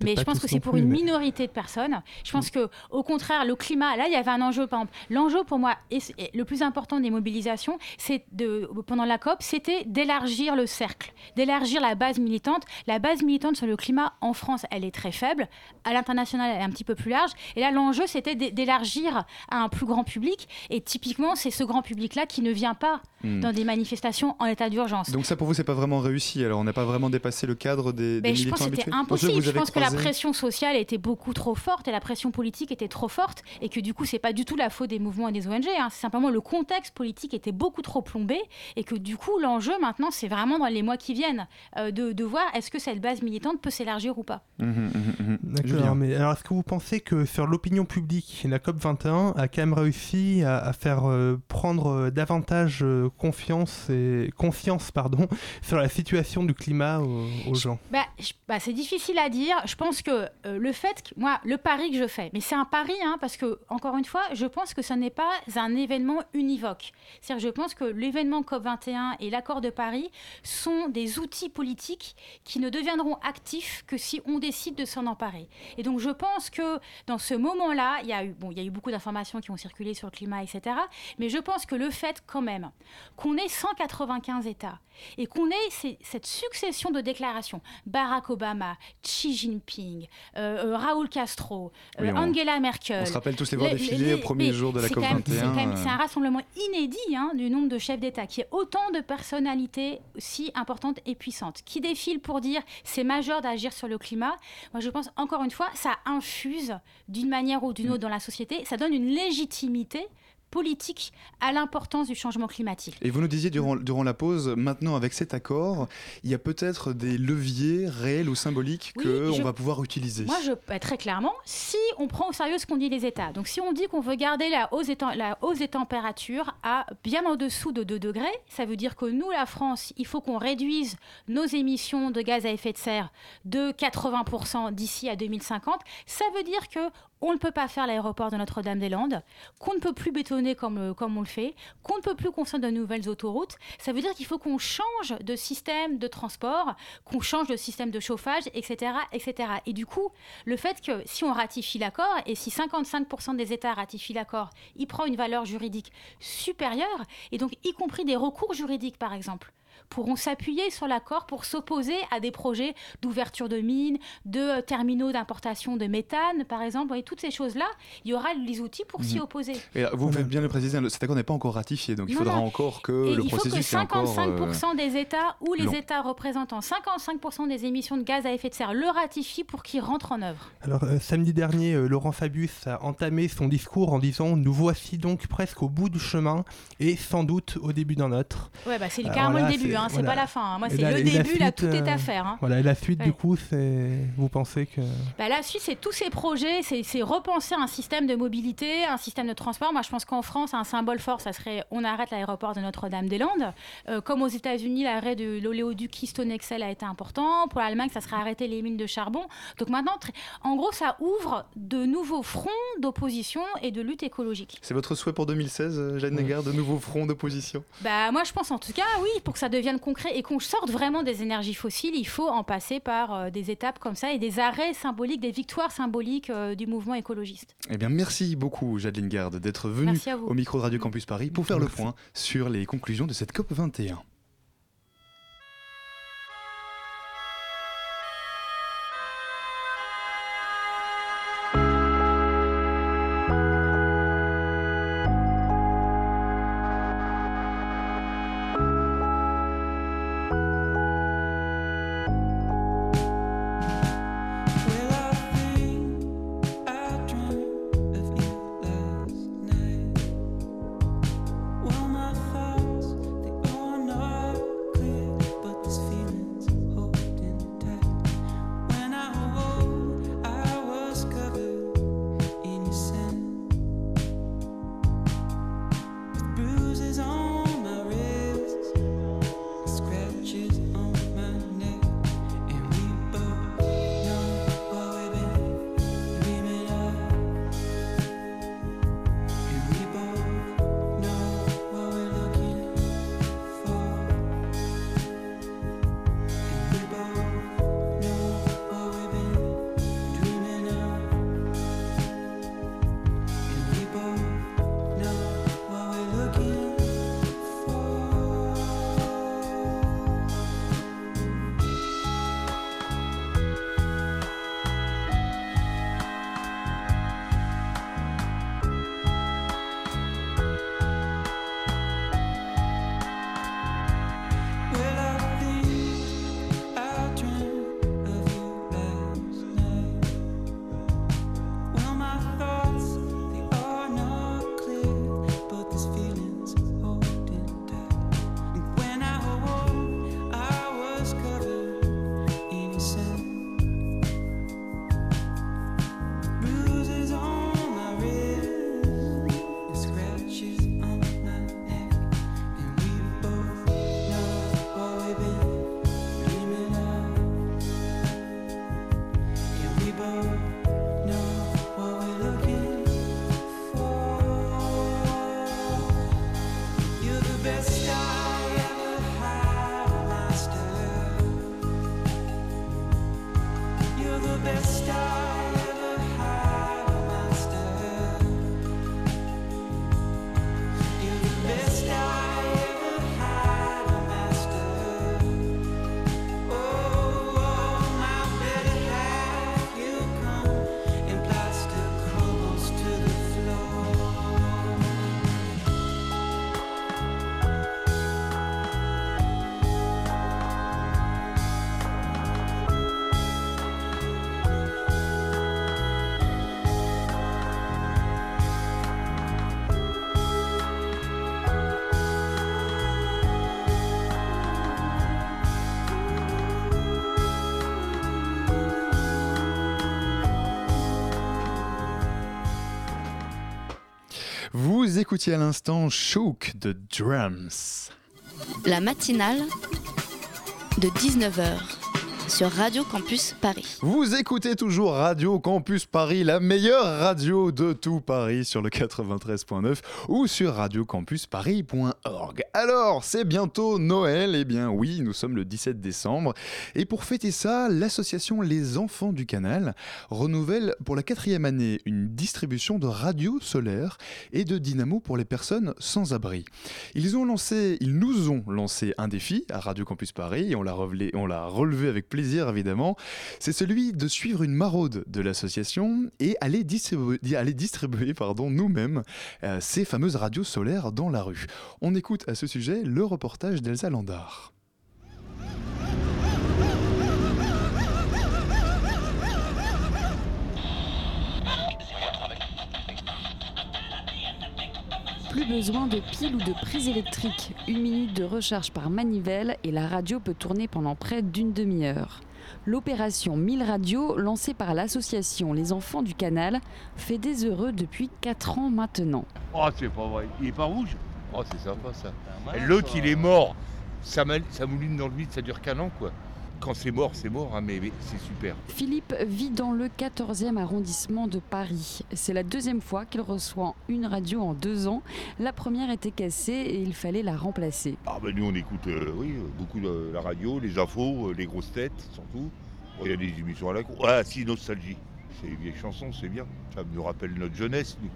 mais je pense que c'est pour
plus,
une
mais-
minorité de personnes. Je pense que, au contraire, le climat, là, il y avait un enjeu. Par exemple, l'enjeu pour moi, et c'est- et le plus important des mobilisations, c'est de pendant la COP, c'était d'élargir le cercle, d'élargir la base militante. La base militante sur le climat en France, elle est très faible. À l'international, elle est un petit peu plus large. Et là, l'enjeu, c'était d'é- d'élargir à un plus grand public. Et typiquement, c'est ce grand public-là qui ne vient pas
Hmm.
dans des manifestations en état d'urgence.
Donc ça pour vous c'est pas vraiment réussi alors on n'a pas vraiment dépassé le cadre des, des
Ben,
militants
c'était impossible. Je pense que la pression sociale était beaucoup trop forte et la pression politique était trop forte et que du coup, c'est pas du tout la faute des mouvements et des ONG. hein. C'est simplement le contexte politique était beaucoup trop plombé et que du coup, l'enjeu maintenant, c'est vraiment dans les mois qui viennent euh, de, de voir est-ce que cette base militante peut s'élargir ou pas.
Mhm, mhm, mhm.
D'accord, mais alors est-ce que vous pensez que sur l'opinion publique, la COP21 a quand même réussi à, à faire euh, prendre euh, davantage euh, confiance et conscience pardon, sur la situation du climat aux, aux gens?
Bah, je- bah, c'est difficile à dire. Je pense que euh, le fait, que, moi, le pari que je fais, mais c'est un pari, hein, parce que, encore une fois, je pense que ce n'est pas un événement univoque. C'est-à-dire, je pense que l'événement COP21 et l'accord de Paris sont des outils politiques qui ne deviendront actifs que si on décide de s'en emparer. Et donc, je pense que dans ce moment-là, il y a eu, bon, il y a eu beaucoup d'informations qui ont circulé sur le climat, etc. Mais je pense que le fait, quand même, qu'on ait 195 États et qu'on ait cette succession de déclarations, Barack Obama, Xi Jinping, euh, euh, Raúl Castro, euh,
Oui, on-
Angela Merkel.
On se rappelle tous les voir défiler
les-
au premier jour de la
c'est
COP
quand même- c'est
21.
quand même- C'est un rassemblement inédit hein, du nombre de chefs d'État, qui est autant de personnalités si importantes et puissantes, qui défilent pour dire c'est majeur d'agir sur le climat. Moi, je pense encore une fois, ça infuse d'une manière ou d'une autre dans la société, ça donne une légitimité politique à l'importance du changement climatique.
Et vous nous disiez durant, durant la pause, maintenant avec cet accord, il y a peut-être des leviers réels ou symboliques
Oui,
qu'on va pouvoir utiliser.
Moi, je, bah, très clairement, si on prend au sérieux ce qu'ont dit les États, donc si on dit qu'on veut garder la hausse, des la hausse des températures à bien en dessous de 2 degrés, ça veut dire que nous, la France, il faut qu'on réduise nos émissions de gaz à effet de serre de 80% d'ici à 2050. Ça veut dire que on ne peut pas faire l'aéroport de Notre-Dame-des-Landes, qu'on ne peut plus bétonner comme, euh, comme on le fait, qu'on ne peut plus construire de nouvelles autoroutes. Ça veut dire qu'il faut qu'on change de système de transport, qu'on change de système de chauffage, etc., etc. Et du coup, le fait que si on ratifie l'accord, et si 55% des États ratifient l'accord, il prend une valeur juridique supérieure, et donc y compris des recours juridiques, par exemple pourront s'appuyer sur l'accord pour s'opposer à des projets d'ouverture de mines, de euh, terminaux d'importation de méthane, par exemple. Et toutes ces choses-là, il y aura les outils pour s'y
Mhm.
opposer.
Et vous faites bien le préciser, cet accord n'est pas encore ratifié, donc il
Non,
faudra
non.
encore que
Et
le
il faut que
processus soit encore. euh,
55% des États ou les
long.
États représentant 55% des émissions de gaz à effet de serre le ratifient pour qu'il rentre en œuvre.
Alors, euh, samedi dernier, euh, Laurent Fabius a entamé son discours en disant Nous voici donc presque au bout du chemin et sans doute au début d'un autre.
Ouais, bah c'est carrément
là,
le début. Hein, c'est
voilà.
pas la fin. hein. Moi, c'est le
et
début, là,
suite,
tout est
euh,
à faire. hein.
Voilà, et la suite,
Ouais.
du coup, c'est. Vous pensez que.
Bah, la suite, c'est tous ces projets, c'est c'est repenser un système de mobilité, un système de transport. Moi, je pense qu'en France, un symbole fort, ça serait on arrête l'aéroport de Notre-Dame-des-Landes. Euh, comme aux États-Unis, l'arrêt de l'oléoduc Keystone XL a été important. Pour l'Allemagne, ça serait arrêter les mines de charbon. Donc maintenant, en gros, ça ouvre de nouveaux fronts d'opposition et de lutte écologique.
C'est votre souhait pour 2016, euh, Jeanne Négard, de nouveaux fronts d'opposition?
Bah, moi, je pense en tout cas, oui, pour que ça devienne concret et qu'on sorte vraiment des énergies fossiles, il faut en passer par euh, des étapes comme ça et des arrêts symboliques, des victoires symboliques euh, du mouvement écologiste.
Eh bien, merci beaucoup, Jade Garde, d'être venue au micro de Radio Campus Paris pour faire le point sur les conclusions de cette COP 21. Vous écoutiez à l'instant Shook de Drums.
La matinale de 19h sur Radio Campus Paris.
Vous écoutez toujours Radio Campus Paris, la meilleure radio de tout Paris sur le 93.9 ou sur radiocampusparis.org. Alors, c'est bientôt Noël, eh bien oui, nous sommes le 17 décembre. Et pour fêter ça, l'association Les Enfants du Canal renouvelle pour la quatrième année une distribution de radios solaires et de dynamo pour les personnes sans abri. Ils, ont lancé, ils nous ont lancé un défi à Radio Campus Paris et on l'a relevé, on l'a relevé avec plaisir évidemment. C'est celui de suivre une maraude de l'association et aller distribuer, pardon, nous-mêmes euh, ces fameuses radios solaires dans la rue. On écoute à ce sujet le reportage d'Elsa Landard.
Plus besoin de piles ou de prises électriques. Une minute de recharge par manivelle et la radio peut tourner pendant près d'une demi-heure. L'opération 1000 radios, lancée par l'association Les Enfants du Canal, fait des heureux depuis 4 ans maintenant.
Oh, c'est pas vrai. Il est pas rouge Oh, c'est sympa ça. L'autre, il est mort. Ça, m'a- ça mouline dans le vide, ça dure qu'un an, quoi. Quand c'est mort, c'est mort, hein, mais, mais c'est super.
Philippe vit dans le 14e arrondissement de Paris. C'est la deuxième fois qu'il reçoit une radio en deux ans. La première était cassée et il fallait la remplacer.
Ah ben nous, on écoute euh, oui, beaucoup de la radio, les infos, euh, les grosses têtes, surtout. Il y a des émissions à la cour. Ah si, Nostalgie. C'est une vieille chanson, c'est bien. Ça nous rappelle notre jeunesse, nous.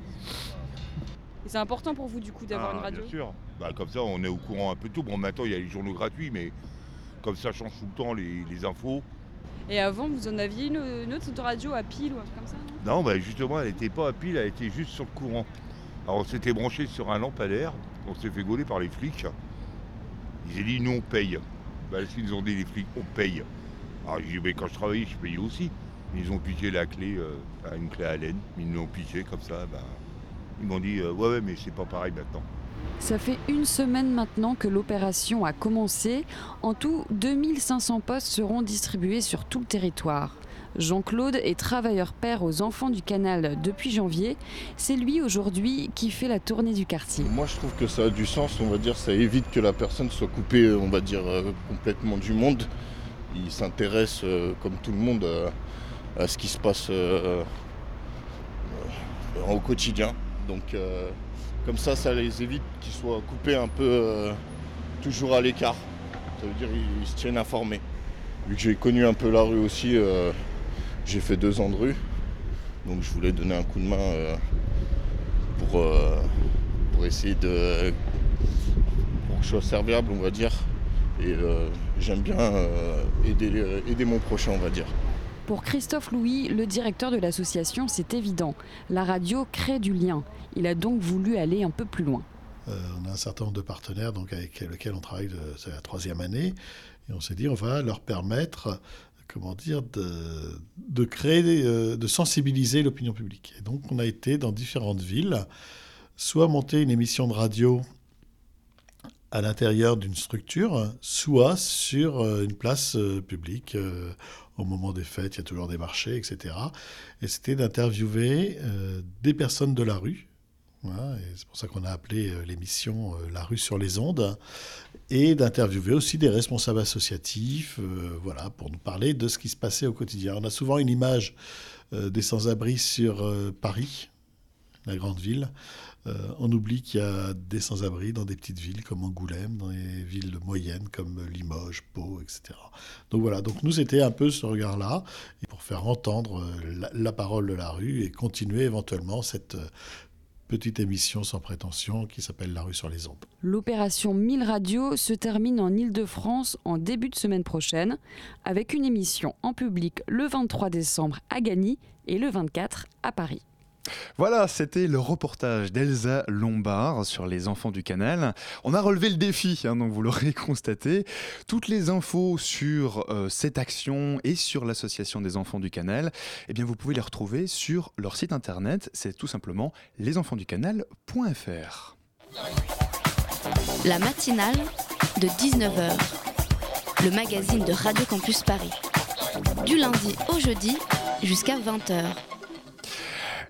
Et c'est important pour vous du coup d'avoir
Ah,
une radio
Bien sûr. Bah, comme ça, on est au courant un peu de tout. Bon, maintenant, il y a les journaux gratuits, mais comme ça change tout le temps les, les infos.
Et avant, vous en aviez une, une autre radio à pile ou un truc comme ça non?
Non, bah, justement, elle n'était pas à pile, elle était juste sur le courant. Alors, on s'était branché sur un lampadaire, on s'est fait gauler par les flics. Ils ont dit, nous, on paye. Bah, ils nous ont dit, les flics, on paye. Alors, j'ai dit, mais quand je travaillais, je payais aussi. Ils ont piqué la clé, euh, une clé à laine. Ils nous l'ont piqué comme ça. Bah, ils m'ont dit, euh, ouais, ouais, mais c'est pas pareil maintenant.
Ça fait une semaine maintenant que l'opération a commencé. En tout, 2500 postes seront distribués sur tout le territoire. Jean-Claude est travailleur père aux enfants du canal depuis janvier. C'est lui aujourd'hui qui fait la tournée du quartier.
Moi, je trouve que ça a du sens, on va dire, ça évite que la personne soit coupée, on va dire, euh, complètement du monde. Il s'intéresse, euh, comme tout le monde, à ce qui se passe euh, au quotidien. Donc, comme ça, ça les évite qu'ils soient coupés un peu euh, toujours à l'écart. Ça veut dire qu'ils se tiennent informés. Vu que j'ai connu un peu la rue aussi, euh, j'ai fait deux ans de rue. Donc, je voulais donner un coup de main euh, pour, pour essayer de pour que je sois serviable on va dire et j'aime bien aider, aider mon prochain on va dire.
Pour Christophe Louis, le directeur de l'association, c'est évident. La radio crée du lien. Il a donc voulu aller un peu plus loin.
Euh, on a un certain nombre de partenaires donc, avec lesquels on travaille, c'est la troisième année, et on s'est dit on va leur permettre comment dire, de, de créer, euh, de sensibiliser l'opinion publique. Et donc on a été dans différentes villes, soit monter une émission de radio à l'intérieur d'une structure, soit sur euh, une place publique. Au moment des fêtes, il y a toujours des marchés, etc. Et c'était d'interviewer euh, des personnes de la rue, et c'est pour ça qu'on a appelé euh, l'émission euh, La rue sur les ondes, et d'interviewer aussi des responsables associatifs, voilà, pour nous parler de ce qui se passait au quotidien. On a souvent une image des sans-abri sur Paris, la grande ville. Euh, on oublie qu'il y a des sans-abri dans des petites villes comme Angoulême, dans les villes moyennes comme Limoges, Pau, etc. Donc voilà, donc nous c'était un peu ce regard-là, pour faire entendre euh, la, la parole de la rue et continuer éventuellement cette euh, petite émission sans prétention qui s'appelle La rue sur les ondes.
L'opération 1000 radios se termine en Ile-de-France en début de semaine prochaine, avec une émission en public le 23 décembre à Gagny et le 24 à Paris.
Voilà, c'était le reportage d'Elsa Lombard sur les enfants du canal. On a relevé le défi, hein, donc vous l'aurez constaté. Toutes les infos sur euh, cette action et sur l'association des enfants du canal, eh bien vous pouvez les retrouver sur leur site internet. C'est tout simplement lesenfantsducanal.fr.
La matinale de 19h, le magazine de Radio Campus Paris. Du lundi au jeudi jusqu'à 20h.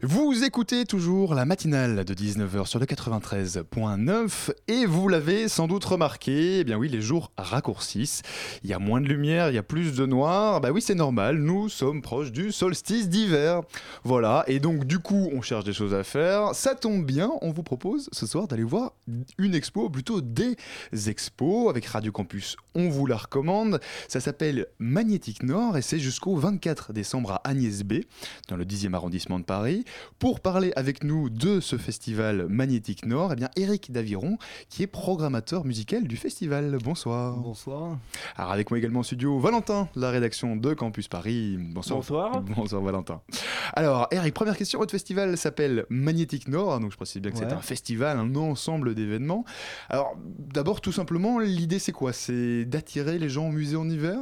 Vous écoutez toujours la matinale de 19h sur le 93.9 et vous l'avez sans doute remarqué, eh bien oui, les jours raccourcissent. Il y a moins de lumière, il y a plus de noir. Bah oui, c'est normal, nous sommes proches du solstice d'hiver. Voilà, et donc du coup, on cherche des choses à faire. Ça tombe bien, on vous propose ce soir d'aller voir une expo, plutôt des expos avec Radio Campus. On vous la recommande. Ça s'appelle Magnétique Nord et c'est jusqu'au 24 décembre à Agnès B, dans le 10e arrondissement de Paris. Pour parler avec nous de ce festival Magnétique Nord, eh bien Eric Daviron, qui est programmateur musical du festival. Bonsoir.
Bonsoir.
Alors avec moi également en studio, Valentin, la rédaction de Campus Paris. Bonsoir.
Bonsoir.
Bonsoir Valentin. Alors Eric, première question, votre festival s'appelle Magnétique Nord, donc je précise bien que c'est un festival, un ensemble d'événements. Alors d'abord tout simplement, l'idée c'est quoi? C'est d'attirer les gens au musée en hiver?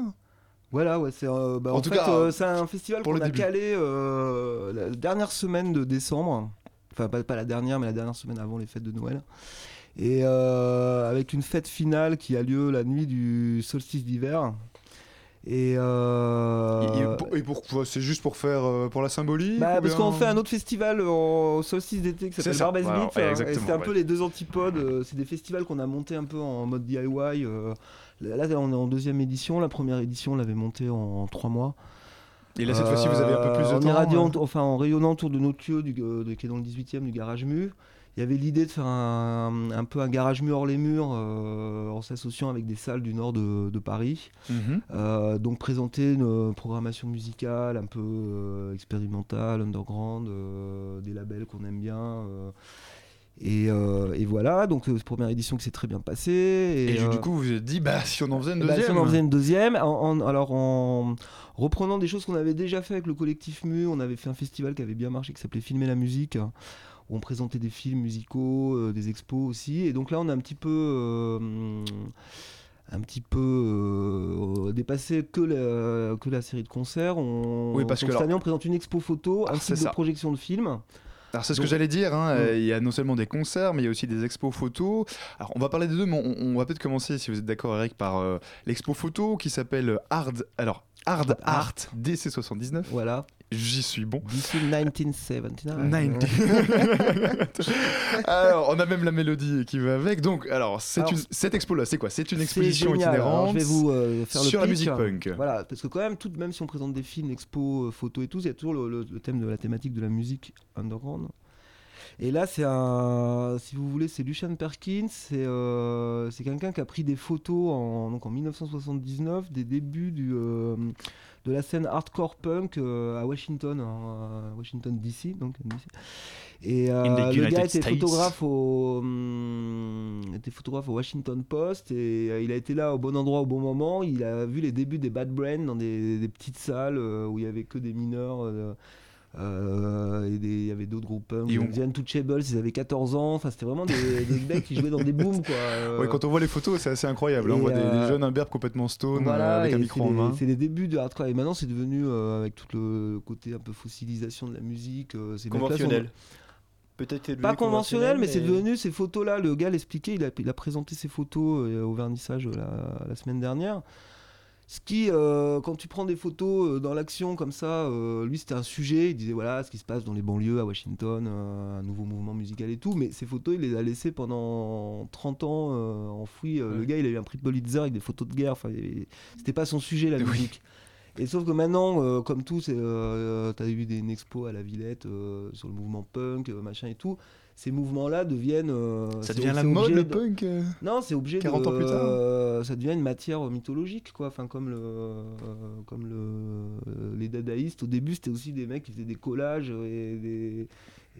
Voilà, ouais, c'est euh, bah,
En
en,
tout
fait,
cas,
euh, c'est un festival
pour
qu'on a
début.
calé euh, la dernière semaine de décembre. Enfin, pas, pas la dernière, mais la dernière semaine avant les fêtes de Noël. Et avec une fête finale qui a lieu la nuit du solstice d'hiver. Et, euh,
Et, et pour- et pourquoi C'est juste pour faire pour la symbolique
bah, parce
bien-
qu'on fait un autre festival au solstice d'été qui s'appelle
ça.
Barbès
Voilà, ouais,
hein, et
exactement,
c'était un peu les deux antipodes. C'est des festivals qu'on a montés un peu en mode DIY. euh, Là, on est en deuxième édition. La première édition, on l'avait montée en trois mois.
Et là, cette fois-ci, vous avez un peu plus de
en
temps,
irradiant-
euh.
enfin, en rayonnant autour de notre lieu du, euh, de- qui est dans le 18e du Garage Mu. Il y avait l'idée de faire un, un peu un garage mu hors les murs euh, en s'associant avec des salles du nord de, de Paris.
Mhm.
Euh, donc présenter une euh, programmation musicale un peu euh, expérimentale, underground, euh, des labels qu'on aime bien. Euh, et, euh, et voilà, donc euh, première édition qui s'est très bien passée.
Et,
euh,
du coup, vous vous êtes dit, bah, si on en faisait une
bah,
deuxième.
si on en faisait une deuxième, en- en- alors en reprenant des choses qu'on avait déjà fait avec le collectif Mu, on avait fait un festival qui avait bien marché qui s'appelait Filmer la musique, où on présentait des films musicaux, euh, des expos aussi. Et donc là, on a un petit peu. euh, un petit peu euh, dépassé que la, que la série de concerts. On,
Oui, parce que
cette
alors-
année, on présente une expo photo, un
c'est
site de
ça.
projection de films.
Alors c'est ce que j'allais dire, hein,
Mm.
euh, il y a non seulement des concerts, mais il y a aussi des expos photos. Alors on va parler des deux, mais on, on va peut-être commencer, si vous êtes d'accord Eric, par euh, l'expo photo qui s'appelle Hard, alors, Hard Art DC79.
Voilà.
J'y suis bon.
DC 1979.
90. alors, on a même la mélodie qui va avec. Donc, alors, c'est
Alors,
une, cette expo-là, c'est quoi? C'est une exposition itinérante
je vais vous euh, faire le
sur la musique punk.
Voilà, parce que quand même, tout, même si on présente des films, expos, euh, photos et tout, il y a toujours le, le- le thème de la thématique de la musique underground. Et là, c'est un, si vous voulez, c'est Lucian Perkins. C'est euh, quelqu'un qui a pris des photos en, donc en 1979 des débuts du, euh, de la scène hardcore punk euh, à Washington, à Washington DC, donc DC. Et euh, le gars était photographe au, hum, était photographe au Washington Post et euh, il a été là au bon endroit au bon moment. Il a vu les débuts des Bad Brain dans des, des petites salles euh, où il y avait que des mineurs. Euh, euh, et il y avait d'autres groupes punk,
Et on-
The Untouchables, ils avaient 14 ans, enfin c'était vraiment des, des mecs qui jouaient dans des booms quoi. euh.
Ouais, quand on voit les photos, c'est assez incroyable. hein. On voit des, des
euh,
jeunes imberbes complètement stone
Voilà,
euh, avec un micro en main.
C'est les débuts de hardcore. Et maintenant, c'est devenu, euh, avec tout le côté un peu fossilisation de la musique, euh, ces
Conventionnel. Peut-être
Pas conventionnel, mais c'est devenu ces photos-là. Le gars l'expliquait, il a, il a présenté ses photos euh, au vernissage la, la semaine dernière. Ce qui, euh, quand tu prends des photos euh, dans l'action comme ça, euh, lui c'était un sujet, il disait voilà ce qui se passe dans les banlieues à Washington, un nouveau mouvement musical et tout, mais ces photos il les a laissées pendant 30 ans enfouies. Le gars il a eu un prix de Pulitzer avec des photos de guerre, enfin, c'était pas son sujet la musique. Et sauf que maintenant, comme tout, t'as eu des une expo à la Villette sur le mouvement punk, machin et tout. Ces mouvements-là deviennent. euh,
Ça devient la mode, le
de-
punk euh,
Non, c'est obligé
40
de.
ans plus tard
euh, ça devient une matière mythologique, quoi. Enfin, comme le, euh, comme le, les dadaïstes. Au début, c'était aussi des mecs qui faisaient des collages et des.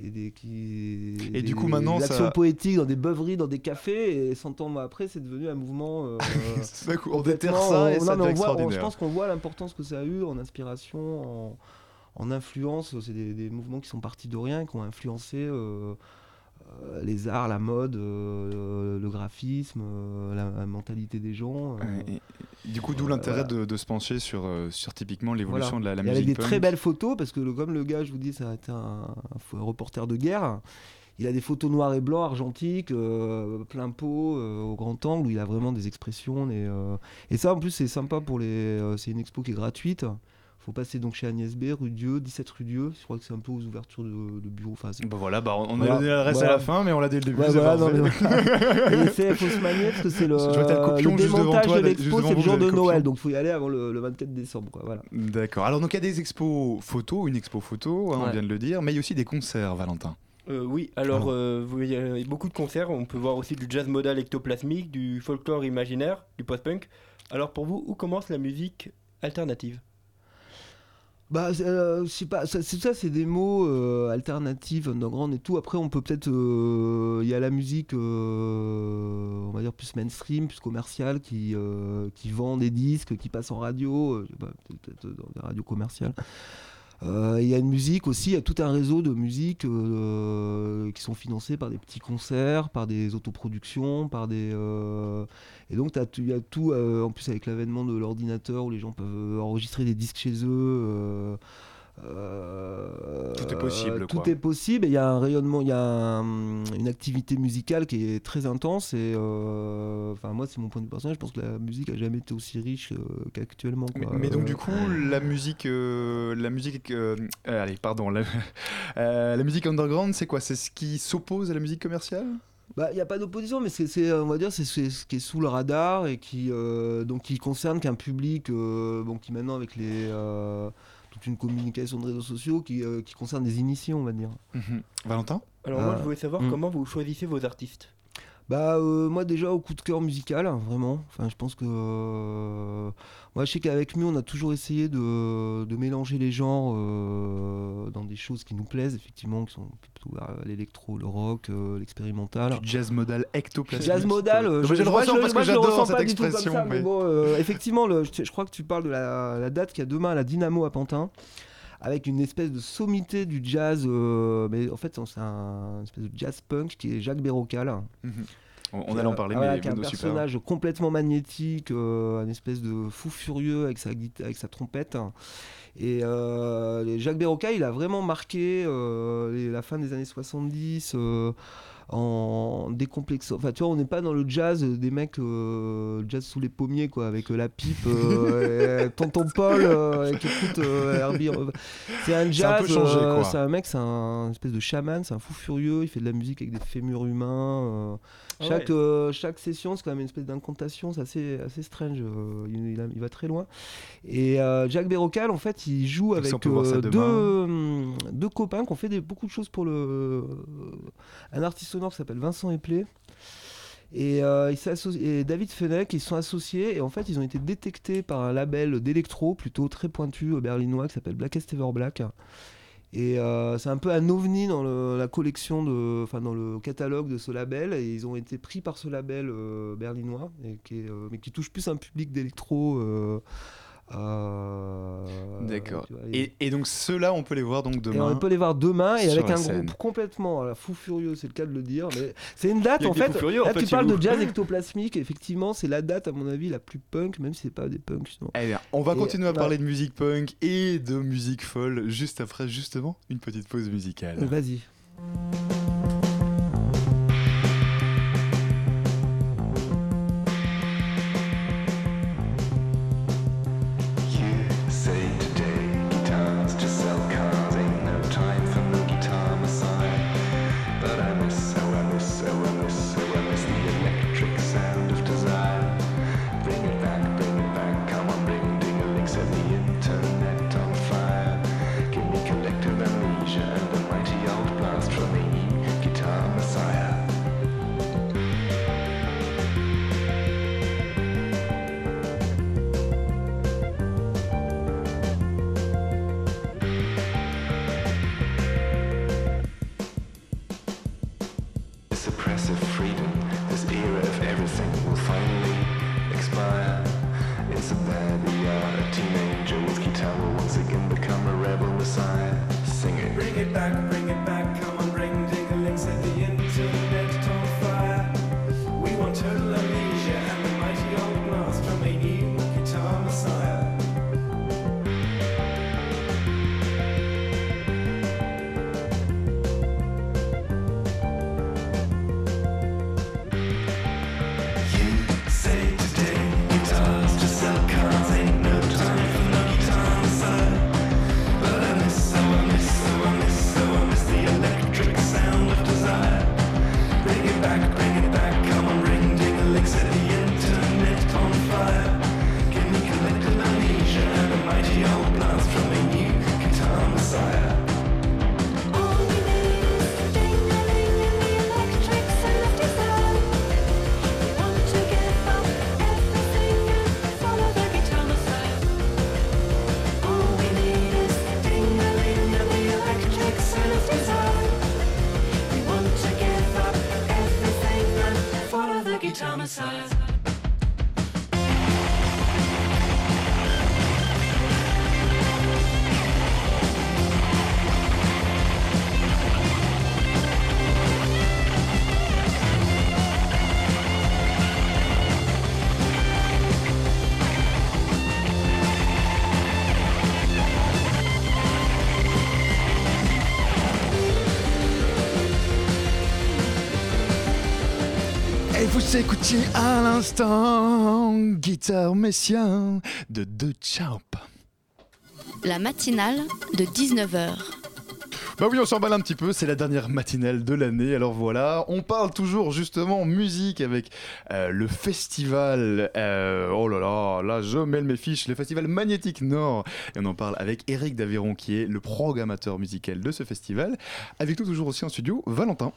Et, des, qui,
Et du
des-
coup, maintenant,
des
ça-
actions poétiques dans des beuveries, dans des cafés, et 100 ans après, c'est devenu un mouvement. euh,
C'est cool, on déterre ça et
euh,
ça
non, mais on voit- on- Je pense qu'on voit l'importance que ça a eu en inspiration, en, en influence. C'est des, mouvements qui sont partis de rien, qui ont influencé euh, euh, les arts, la mode, euh, le graphisme, euh, la, la mentalité des gens. euh,
et- Du coup, d'où l'intérêt de, de se pencher sur, euh, sur typiquement l'évolution
voilà.
de la, la musique
avec des
punk.
très belles photos, parce que le- comme le gars, je vous dis, ça a été un, un reporter de guerre. Il a des photos noires et blancs, argentiques, euh, plein pot, euh, au grand angle, où il a vraiment des expressions. des, euh, Et ça, en plus, c'est sympa pour les. euh, c'est une expo qui est gratuite. Faut passer donc chez Agnès B, rue Dieu, 17 rue Dieu. Je crois que c'est un peu aux ouvertures de, de bureaux. Enfin,
Bah voilà, bah on
Voilà.
a donné l'adresse
Voilà.
à la fin, mais on l'a dès le début.
Ouais, voilà, non, mais voilà. Et c'est faut se manier parce que c'est le,
le
démontage
toi,
de l'expo, c'est le jour de Noël, donc faut y aller avant le, le 24 décembre. Quoi, voilà.
D'accord. Alors, donc, il y a des expos photos, une expo photo, hein, on vient de le dire, mais il y a aussi des concerts, Valentin.
Euh, oui, alors euh, il y a beaucoup de concerts, on peut voir aussi du jazz modal ectoplasmique, du folklore imaginaire, du post-punk. Alors pour vous, où commence la musique alternative?
Bah, euh, je sais pas, c'est ça, c'est des mots euh, alternatifs, underground et tout. Après, on peut peut-être. euh, Il y a la musique, euh, on va dire, plus mainstream, plus commerciale, qui, euh, qui vend des disques, qui passe en radio, euh, peut-être peut-être dans des radios commerciales. Euh, Il y a une musique aussi, il y a tout un réseau de musique euh, qui sont financés par des petits concerts, par des autoproductions, par des. euh, et donc, il y a tout, euh, en plus avec l'avènement de l'ordinateur où les gens peuvent enregistrer des disques chez eux. Euh,
Tout est possible,
Tout
quoi.
est possible. Il y a un rayonnement, il y a un- une activité musicale qui est très intense. Et euh, enfin, moi, c'est mon point de vue personnel. Je pense que la musique a jamais été aussi riche euh, qu'actuellement.
Mais, donc du coup, la musique, la musique, allez, pardon, la, la musique underground, c'est quoi? C'est ce qui s'oppose à la musique commerciale?
Bah, il n'y a pas d'opposition, mais c'est, on va dire, c'est, ce qui est sous le radar et qui, donc, qui concerne qu'un public, bon, qui maintenant avec les, toute une communication de réseaux sociaux, qui, euh, qui concerne des initiés, on va dire.
Valentin?
Alors moi, je voulais savoir
Mm.
comment vous choisissez vos artistes.
Bah euh, moi déjà au coup de cœur musical, vraiment. Enfin je pense que euh, moi je sais qu'avec Mu on a toujours essayé de, de mélanger les genres euh, dans des choses qui nous plaisent effectivement, qui sont plutôt euh, l'électro, le rock, euh, l'expérimental.
Du jazz modal ectoplasmique.
Jazz modal,
mais je, le ressens parce que
je
j'adore cette expression.
ça, mais
mais-
bon, effectivement, le- je, je crois que tu parles de la, la date qu'il y a demain à la Dynamo à Pantin, avec une espèce de sommité du jazz, euh, mais en fait c'est un une espèce de jazz punk qui est Jacques Bérocal.
Mhm. On, allait en parler, mais
est un
Super.
personnage complètement magnétique, euh, un espèce de fou furieux avec sa, avec trompette. Et euh, Jacques Béroca, il a vraiment marqué euh, les- la fin des années 70 euh, en décomplexant. Enfin, tu vois, on n'est pas dans le jazz des mecs, euh, jazz sous les pommiers, quoi, avec euh, la pipe, euh, et Tonton Paul euh, qui écoute euh, Herbie. C'est un
C'est un
jazz,
peu changé,
euh,
quoi.
c'est un mec, c'est un espèce de chaman, c'est un fou furieux, il fait de la musique avec des fémurs humains. euh,
Ah
chaque,
ouais.
euh, chaque session, c'est quand même une espèce d'incantation, c'est assez, assez strange. euh, il, il a- il va très loin. Et euh, Jacques Bérocal, en fait, il joue avec euh, deux, hum, deux copains qui ont fait des, beaucoup de choses pour le. Un artiste qui s'appelle Vincent Eplé. Et, euh, et David Fenech, ils sont associés et en fait ils ont été détectés par un label d'électro plutôt très pointu berlinois qui s'appelle Blackest Ever Black. Et euh, c'est un peu un ovni dans le- la collection, de, enfin dans le catalogue de ce label. Et ils ont été pris par ce label euh, berlinois, mais qui touche plus un public d'électro. Euh,
D'accord. Et, et donc ceux-là, on peut les voir donc
et
demain.
on peut les voir demain et avec un
scène.
groupe complètement fou furieux, c'est le cas de le dire. Mais c'est une date en fait.
en
là,
fait,
tu parles de jazz ectoplasmique. Effectivement, c'est la date à mon avis la plus punk, même si c'est pas des punks. justement.
Eh bien, on va
Et-
continuer à parler de musique punk et de musique folle juste après justement une petite pause musicale.
Vas-y.
S'écouter à l'instant Guitare Messien de De.
La matinale de 19h.
Bah oui, on s'emballe un petit peu, c'est la dernière matinale de l'année, alors voilà, on parle toujours justement musique avec euh, le festival, euh, oh là là, là je mêle mes fiches, le festival Magnétique Nord, et on en parle avec Eric Daviron qui est le programmateur musical de ce festival, avec nous toujours aussi en studio, Valentin.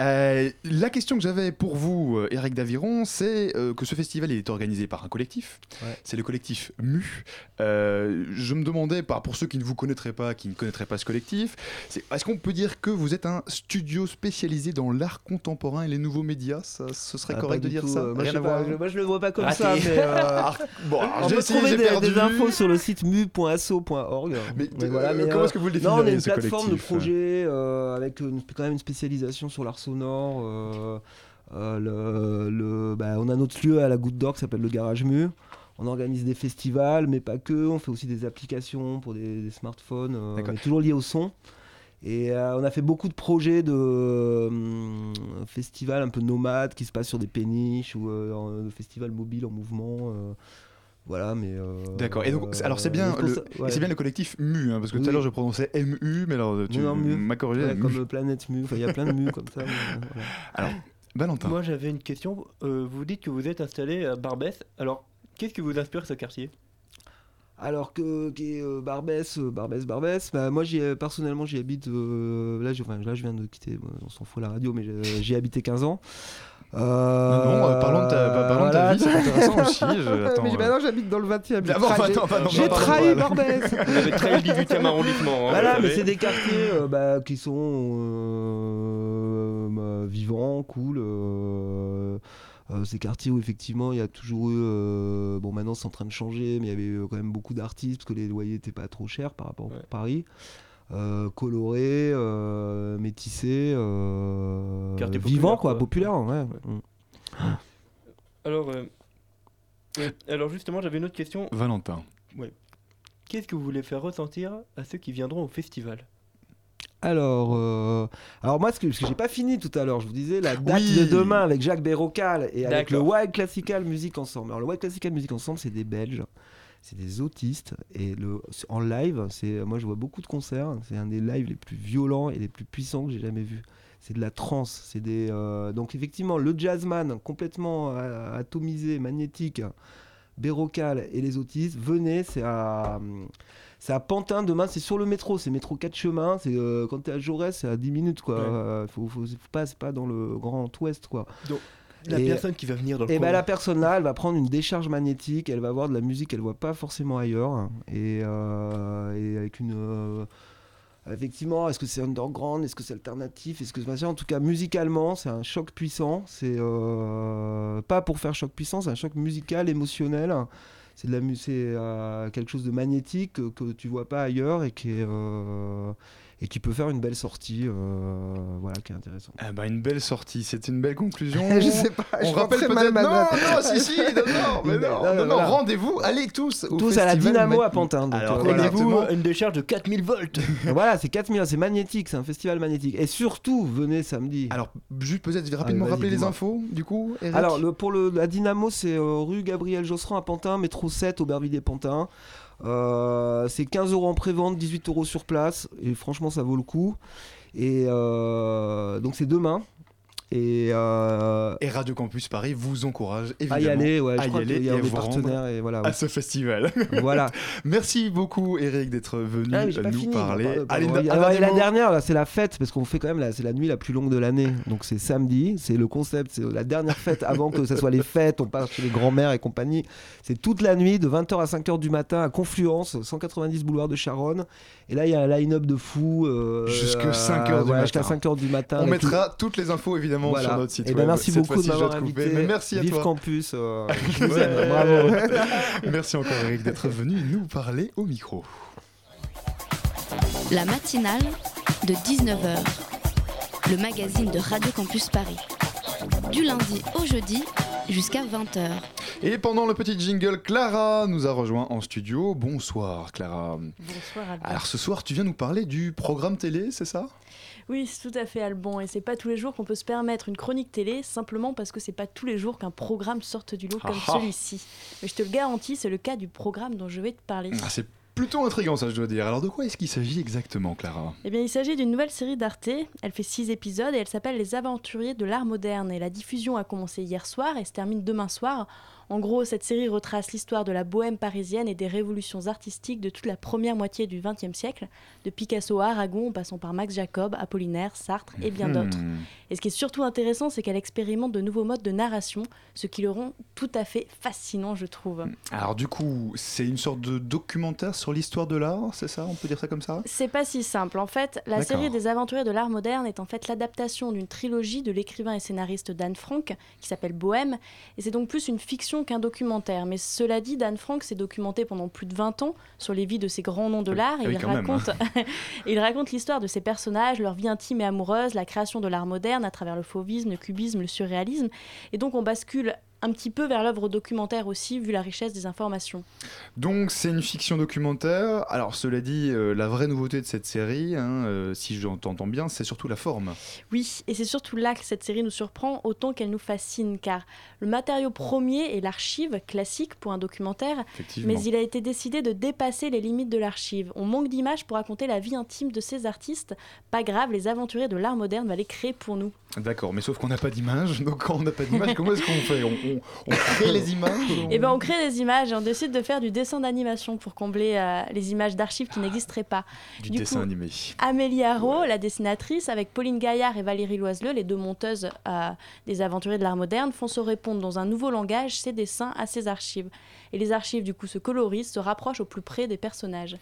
Euh, la question que j'avais pour vous, euh, Eric Daviron, c'est euh, que ce festival il est organisé par un collectif.
Ouais.
C'est le collectif MU. Euh, je me demandais, pour ceux qui ne vous connaîtraient pas, qui ne connaîtraient pas ce collectif, c'est- est-ce qu'on peut dire que vous êtes un studio spécialisé dans l'art contemporain et les nouveaux médias? Ça- Ce serait
Ah,
correct de dire
tout,
ça?
euh, moi, je
Rien à
pas,
voir
je- moi, je le vois pas comme
Raté.
ça, mais, euh,
Ah, bon, alors,
on
j'ai
peut
essayé,
trouver
j'ai
des,
perdu.
des infos sur le site mu.asso.org.
Mais,
Mais
euh,
voilà, mais,
comment
euh,
est-ce que vous le
Non, on est une plateforme de
collectif?
projet euh, avec une- quand même une spécialisation sur l'art sonore. euh, euh, le, le- bah, on a notre lieu à la Goutte d'Or qui s'appelle le Garage Mu. On organise des festivals, mais pas que. On fait aussi des applications pour des, des smartphones, euh, mais toujours liés au son. Et euh, on a fait beaucoup de projets de euh, festivals un peu nomades qui se passent sur des péniches ou euh, de festivals mobiles en mouvement. Euh, voilà, mais. euh,
D'accord. Et donc, alors c'est bien,
mais
le,
ouais.
c'est bien le collectif MU, hein, parce que tout à l'heure je prononçais MU, mais alors tu
Non, non, Mu.
m'as corrigé.
Ouais, comme Planète Mu. Il y a plein de Mu comme ça. mais, euh, voilà.
Alors, Valentin.
Moi j'avais une question. Euh, vous dites que vous êtes installé à Barbès. Alors, qu'est-ce qui vous inspire ce quartier?
Alors que qui est euh, Barbès, euh, Barbès, Barbès, bah, moi j'y ai- personnellement j'y habite, euh, là, je, enfin, là je viens de quitter, euh, on s'en fout la radio, mais j'ai- j'y ai habité 15 ans.
Non, non, euh, parlons de ta- bah, parlons de ta vie, c'est intéressant aussi, je- attends,
mais
euh.
bah non, j'habite dans le 20 e
bon,
J'ai trahi. Barbès
avez trahi le 18e arrondissement, hein,
Voilà, mais c'est des quartiers euh, bah, qui sont euh, vivants, cool. euh, euh, ces quartiers où effectivement il y a toujours eu. euh, bon, maintenant c'est en train de changer, mais il y avait euh, quand même beaucoup d'artistes parce que les loyers n'étaient pas trop chers par rapport à Paris. Euh, colorés, euh, métissés, euh,
populaire,
quoi, ouais. Mm.
Alors, euh, alors justement, j'avais une autre question.
Valentin.
Ouais. Qu'est-ce que vous voulez faire ressentir à ceux qui viendront au festival?
Alors, euh, alors moi, ce que, ce que j'ai pas fini tout à l'heure, je vous disais la date
Oui.
de demain avec Jacques Bérocal et avec le. Wild Classical Music Ensemble. Alors, le Wild Classical Music Ensemble, c'est des Belges, c'est des autistes et le, en live, c'est moi je vois beaucoup de concerts, c'est un des lives les plus violents et les plus puissants que j'ai jamais vu. C'est de la trance, c'est des euh, donc effectivement le jazzman complètement euh, atomisé, magnétique. Bérocal et les autistes, venez, c'est à, c'est à Pantin demain, c'est sur le métro, c'est métro 4 chemins, c'est euh, quand t'es à Jaurès, c'est à 10 minutes quoi.
Ouais.
Euh, faut, faut, faut pas, c'est pas dans le grand ouest quoi.
Donc, la
Et-
personne qui va venir dans le
et
coin.
ben la personne là, elle va prendre une décharge magnétique, elle va voir de la musique qu'elle voit pas forcément ailleurs. Et, euh, et avec une. euh, effectivement, est-ce que c'est underground Est-ce que c'est alternatif Est-ce que c'est En tout cas, musicalement, c'est un choc puissant. C'est euh, pas pour faire choc puissant, c'est un choc musical, émotionnel. C'est de la mu- c'est euh, quelque chose de magnétique que, que tu vois pas ailleurs et qui est, euh, et qui peut faire une belle sortie. euh, voilà, qui est intéressant.
Ah bah une belle sortie, c'est une belle conclusion.
Je sais pas,
On
je
rappelle peut-être.
mal ma
Non, non, si, si, non, non, mais non,
Non,
non,
voilà.
rendez-vous, allez tous au
Tous à la Dynamo à Pantin. Donc,
Alors,
euh,
Prenez-vous
voilà.
une décharge de 4000 volts
voilà, c'est 4000, c'est magnétique, c'est un festival magnétique. Et surtout, venez samedi.
Alors, juste peut-être rapidement rappeler les infos, du coup, Eric
Alors, le, pour le, la Dynamo, c'est euh, rue Gabriel Josserand à Pantin, métro 7, Aubervilliers-Pantin. Euh, c'est 15 euros en prévente, 18 euros sur place. Et franchement, ça vaut le coup. Et euh, donc, c'est demain. Et, euh,
Et Radio Campus Paris vous encourage
à
évidemment
y aller, ouais,
à y aller
y a
à
des
vous rendre
partenaires. Et voilà,
à ce festival.
Voilà.
Merci beaucoup Eric d'être venu
Ah,
nous
fini,
parler.
pardon, pardon. Alors, et la dernière, là, c'est la fête, parce qu'on fait quand même, là, c'est la nuit la plus longue de l'année. Donc c'est samedi, c'est le concept, c'est la dernière fête avant que ce soit les fêtes, on part chez les grands-mères et compagnie. C'est toute la nuit, de 20h à 5h du matin, à Confluence, 190 boulevard de Charonne. Et là, il y a un line-up de fou. euh,
Jusque
euh,
5h du
voilà,
matin.
Jusqu'à 5h du matin.
On mettra toutes les infos évidemment
Voilà.
sur notre site
Eh ben, merci
Cette
beaucoup de m'avoir invité.
Mais merci à
Vive
toi.
Campus, euh, je vous
Ouais.
aime, bravo.
merci encore Eric d'être venu nous parler au micro.
La matinale de 19h. Le magazine de Radio Campus Paris. Du lundi au jeudi jusqu'à 20h.
Et pendant le petit jingle, Clara nous a rejoint en studio. Bonsoir Clara.
Bonsoir Alban.
Alors ce soir, tu viens nous parler du programme télé, c'est ça?
Oui, c'est tout à fait Alban. Et c'est pas tous les jours qu'on peut se permettre une chronique télé, simplement parce que c'est pas tous les jours qu'un programme sorte du lot comme
Ah ah.
celui-ci. Mais je te le garantis, c'est le cas du programme dont je vais te parler.
Ah, C'est plutôt intriguant ça, je dois dire. Alors de quoi est-ce qu'il s'agit exactement, Clara?
Eh bien, il s'agit d'une nouvelle série d'Arte. Elle fait six épisodes et elle s'appelle Les Aventuriers de l'art moderne. Et la diffusion a commencé hier soir et se termine demain soir. En gros, cette série retrace l'histoire de la bohème parisienne et des révolutions artistiques de toute la première moitié du XXe siècle, de Picasso à Aragon, en passant par Max Jacob, Apollinaire, Sartre et bien d'autres.
Hmm.
Et ce qui est surtout intéressant, c'est qu'elle expérimente de nouveaux modes de narration, ce qui le rend tout à fait fascinant, je trouve.
Alors du coup, c'est une sorte de documentaire sur l'histoire de l'art, c'est ça? On peut dire ça comme ça?
C'est pas si simple. En fait, la série des aventuriers de l'art moderne est en fait l'adaptation d'une trilogie de l'écrivain et scénariste Dan Frank qui s'appelle Bohème. Et c'est donc plus une fiction qu'un documentaire. Mais cela dit, Dan Frank s'est documenté pendant plus de 20 ans sur les vies de ces grands noms de l'art. Et
ah oui,
il
même,
raconte, et il raconte l'histoire de ces personnages, leur vie intime et amoureuse, la création de l'art moderne à travers le fauvisme, le cubisme, le surréalisme. Et donc on bascule un petit peu vers l'œuvre documentaire aussi, vu la richesse des informations.
Donc c'est une fiction documentaire. Alors cela dit, euh, la vraie nouveauté de cette série, hein, euh, si j'entends bien, c'est surtout la forme.
Oui, et c'est surtout là que cette série nous surprend autant qu'elle nous fascine, car le matériau premier est l'archive, classique pour un documentaire, mais il a été décidé de dépasser les limites de l'archive. On manque d'images pour raconter la vie intime de ces artistes. Pas grave, les aventuriers de l'art moderne va les créer pour nous.
D'accord, mais sauf qu'on n'a pas d'image. Donc quand on n'a pas d'image, comment est-ce qu'on fait? On, on- on crée les images on-
ben on crée des images et on décide de faire du dessin d'animation pour combler euh, les images d'archives qui n'existeraient pas.
Du,
Du
dessin
coup,
animé.
Amélie Haro, la dessinatrice, avec Pauline Gaillard et Valérie Loiseleux, les deux monteuses euh, des aventuriers de l'art moderne, font se répondre dans un nouveau langage ces dessins à ces archives. Et les archives, du coup, se colorisent, se rapprochent au plus près des personnages.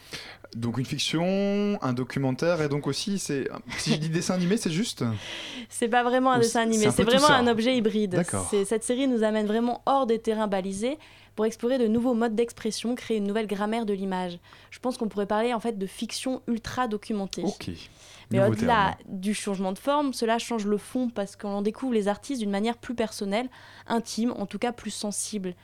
Donc une fiction, un documentaire, et donc aussi, c'est si je dis dessin animé, c'est juste?
C'est pas vraiment un
Ou
dessin animé, c'est vraiment un objet hybride. Cette série nous amène vraiment hors des terrains balisés pour explorer de nouveaux modes d'expression, créer une nouvelle grammaire de l'image. Je pense qu'on pourrait parler en fait de fiction ultra documentée.
Ok.
Mais au-delà du changement de forme, cela change le fond parce qu'on en découvre les artistes d'une manière plus personnelle, intime, en tout cas plus sensible.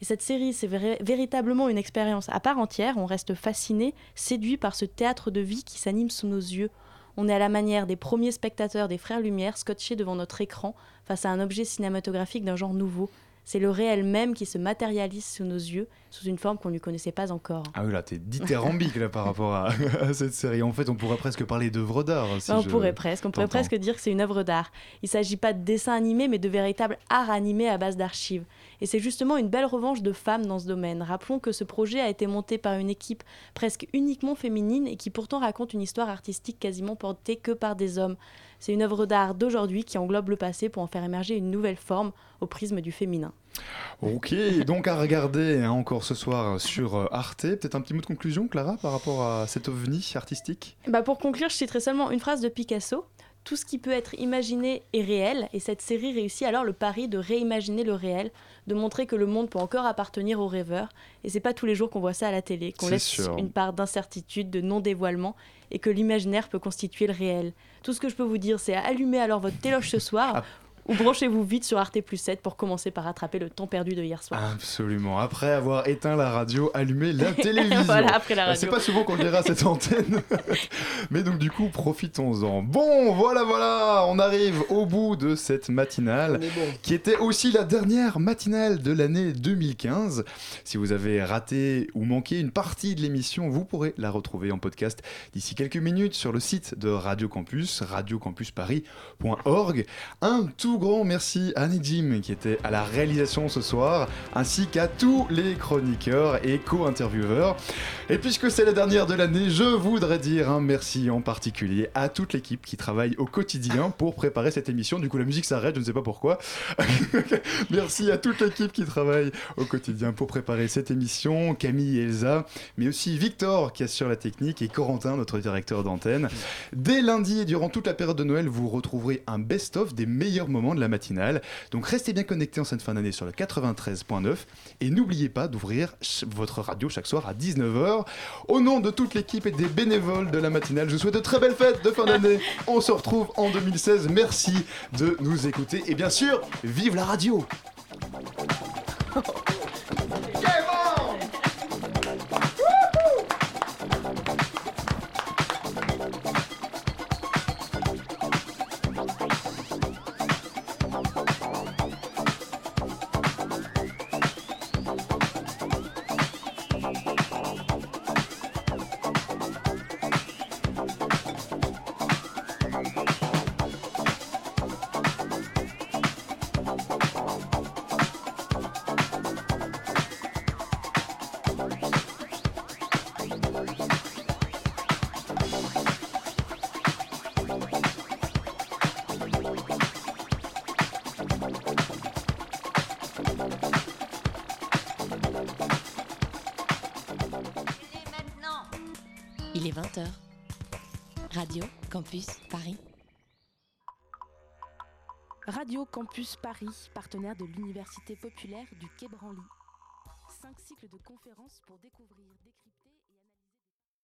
Et cette série, c'est véritablement une expérience à part entière. On reste fasciné, séduit par ce théâtre de vie qui s'anime sous nos yeux. On est à la manière des premiers spectateurs des Frères Lumière scotchés devant notre écran face à un objet cinématographique d'un genre nouveau. C'est le réel même qui se matérialise sous nos yeux, sous une forme qu'on ne connaissait pas encore.
Ah oui, là, t'es dithyrambique là par rapport à, à cette série. En fait, on pourrait presque parler d'œuvre d'art. si
on
je
pourrait presque, on pourrait presque dire que c'est une œuvre d'art. Il ne s'agit pas de dessin animé, mais de véritable art animé à base d'archives. Et c'est justement une belle revanche de femmes dans ce domaine. Rappelons que ce projet a été monté par une équipe presque uniquement féminine et qui pourtant raconte une histoire artistique quasiment portée que par des hommes. C'est une œuvre d'art d'aujourd'hui qui englobe le passé pour en faire émerger une nouvelle forme au prisme du féminin.
Ok, donc à regarder hein, encore ce soir sur euh, Arte. Peut-être un petit mot de conclusion, Clara, par rapport à cet ovni artistique?
Bah pour conclure, je citerai seulement une phrase de Picasso. Tout ce qui peut être imaginé est réel, et cette série réussit alors le pari de réimaginer le réel, de montrer que le monde peut encore appartenir aux rêveurs, et c'est pas tous les jours qu'on voit ça à la télé, qu'on laisse
sûr.
une part d'incertitude, de non-dévoilement, et que l'imaginaire peut constituer le réel. Tout ce que je peux vous dire, c'est allumer alors votre téloche ce soir, ou branchez-vous vite sur Arte Plus 7 pour commencer par rattraper le temps perdu de hier soir.
Absolument. Après avoir éteint la radio, allumé la télévision.
Voilà, après la
Euh, C'est
radio.
pas souvent qu'on à cette antenne. Mais donc du coup, profitons-en. Bon, voilà, voilà, on arrive au bout de cette matinale, qui était aussi la dernière matinale de l'année 2015. Si vous avez raté ou manqué une partie de l'émission, vous pourrez la retrouver en podcast d'ici quelques minutes sur le site de Radio Campus, radiocampusparis.org. Un tout grand merci à Annie Jim qui était à la réalisation ce soir, ainsi qu'à tous les chroniqueurs et co-intervieweurs. Et puisque c'est la dernière de l'année, je voudrais dire un merci en particulier à toute l'équipe qui travaille au quotidien pour préparer cette émission. Du coup, la musique s'arrête, je ne sais pas pourquoi. merci à toute l'équipe qui travaille au quotidien pour préparer cette émission, Camille et Elsa, mais aussi Victor qui assure la technique et Corentin, notre directeur d'antenne. Dès lundi et durant toute la période de Noël, vous retrouverez un best-of des meilleurs moments de la matinale. Donc restez bien connectés en cette fin d'année sur le 93.9 et n'oubliez pas d'ouvrir votre radio chaque soir à 19h. Au nom de toute l'équipe et des bénévoles de la matinale, je vous souhaite de très belles fêtes de fin d'année. On se retrouve en 2016. Merci de nous écouter et bien sûr, vive la radio
Partenaire de l'Université populaire du Quai Branly. Cinq cycles de conférences pour découvrir, décrypter.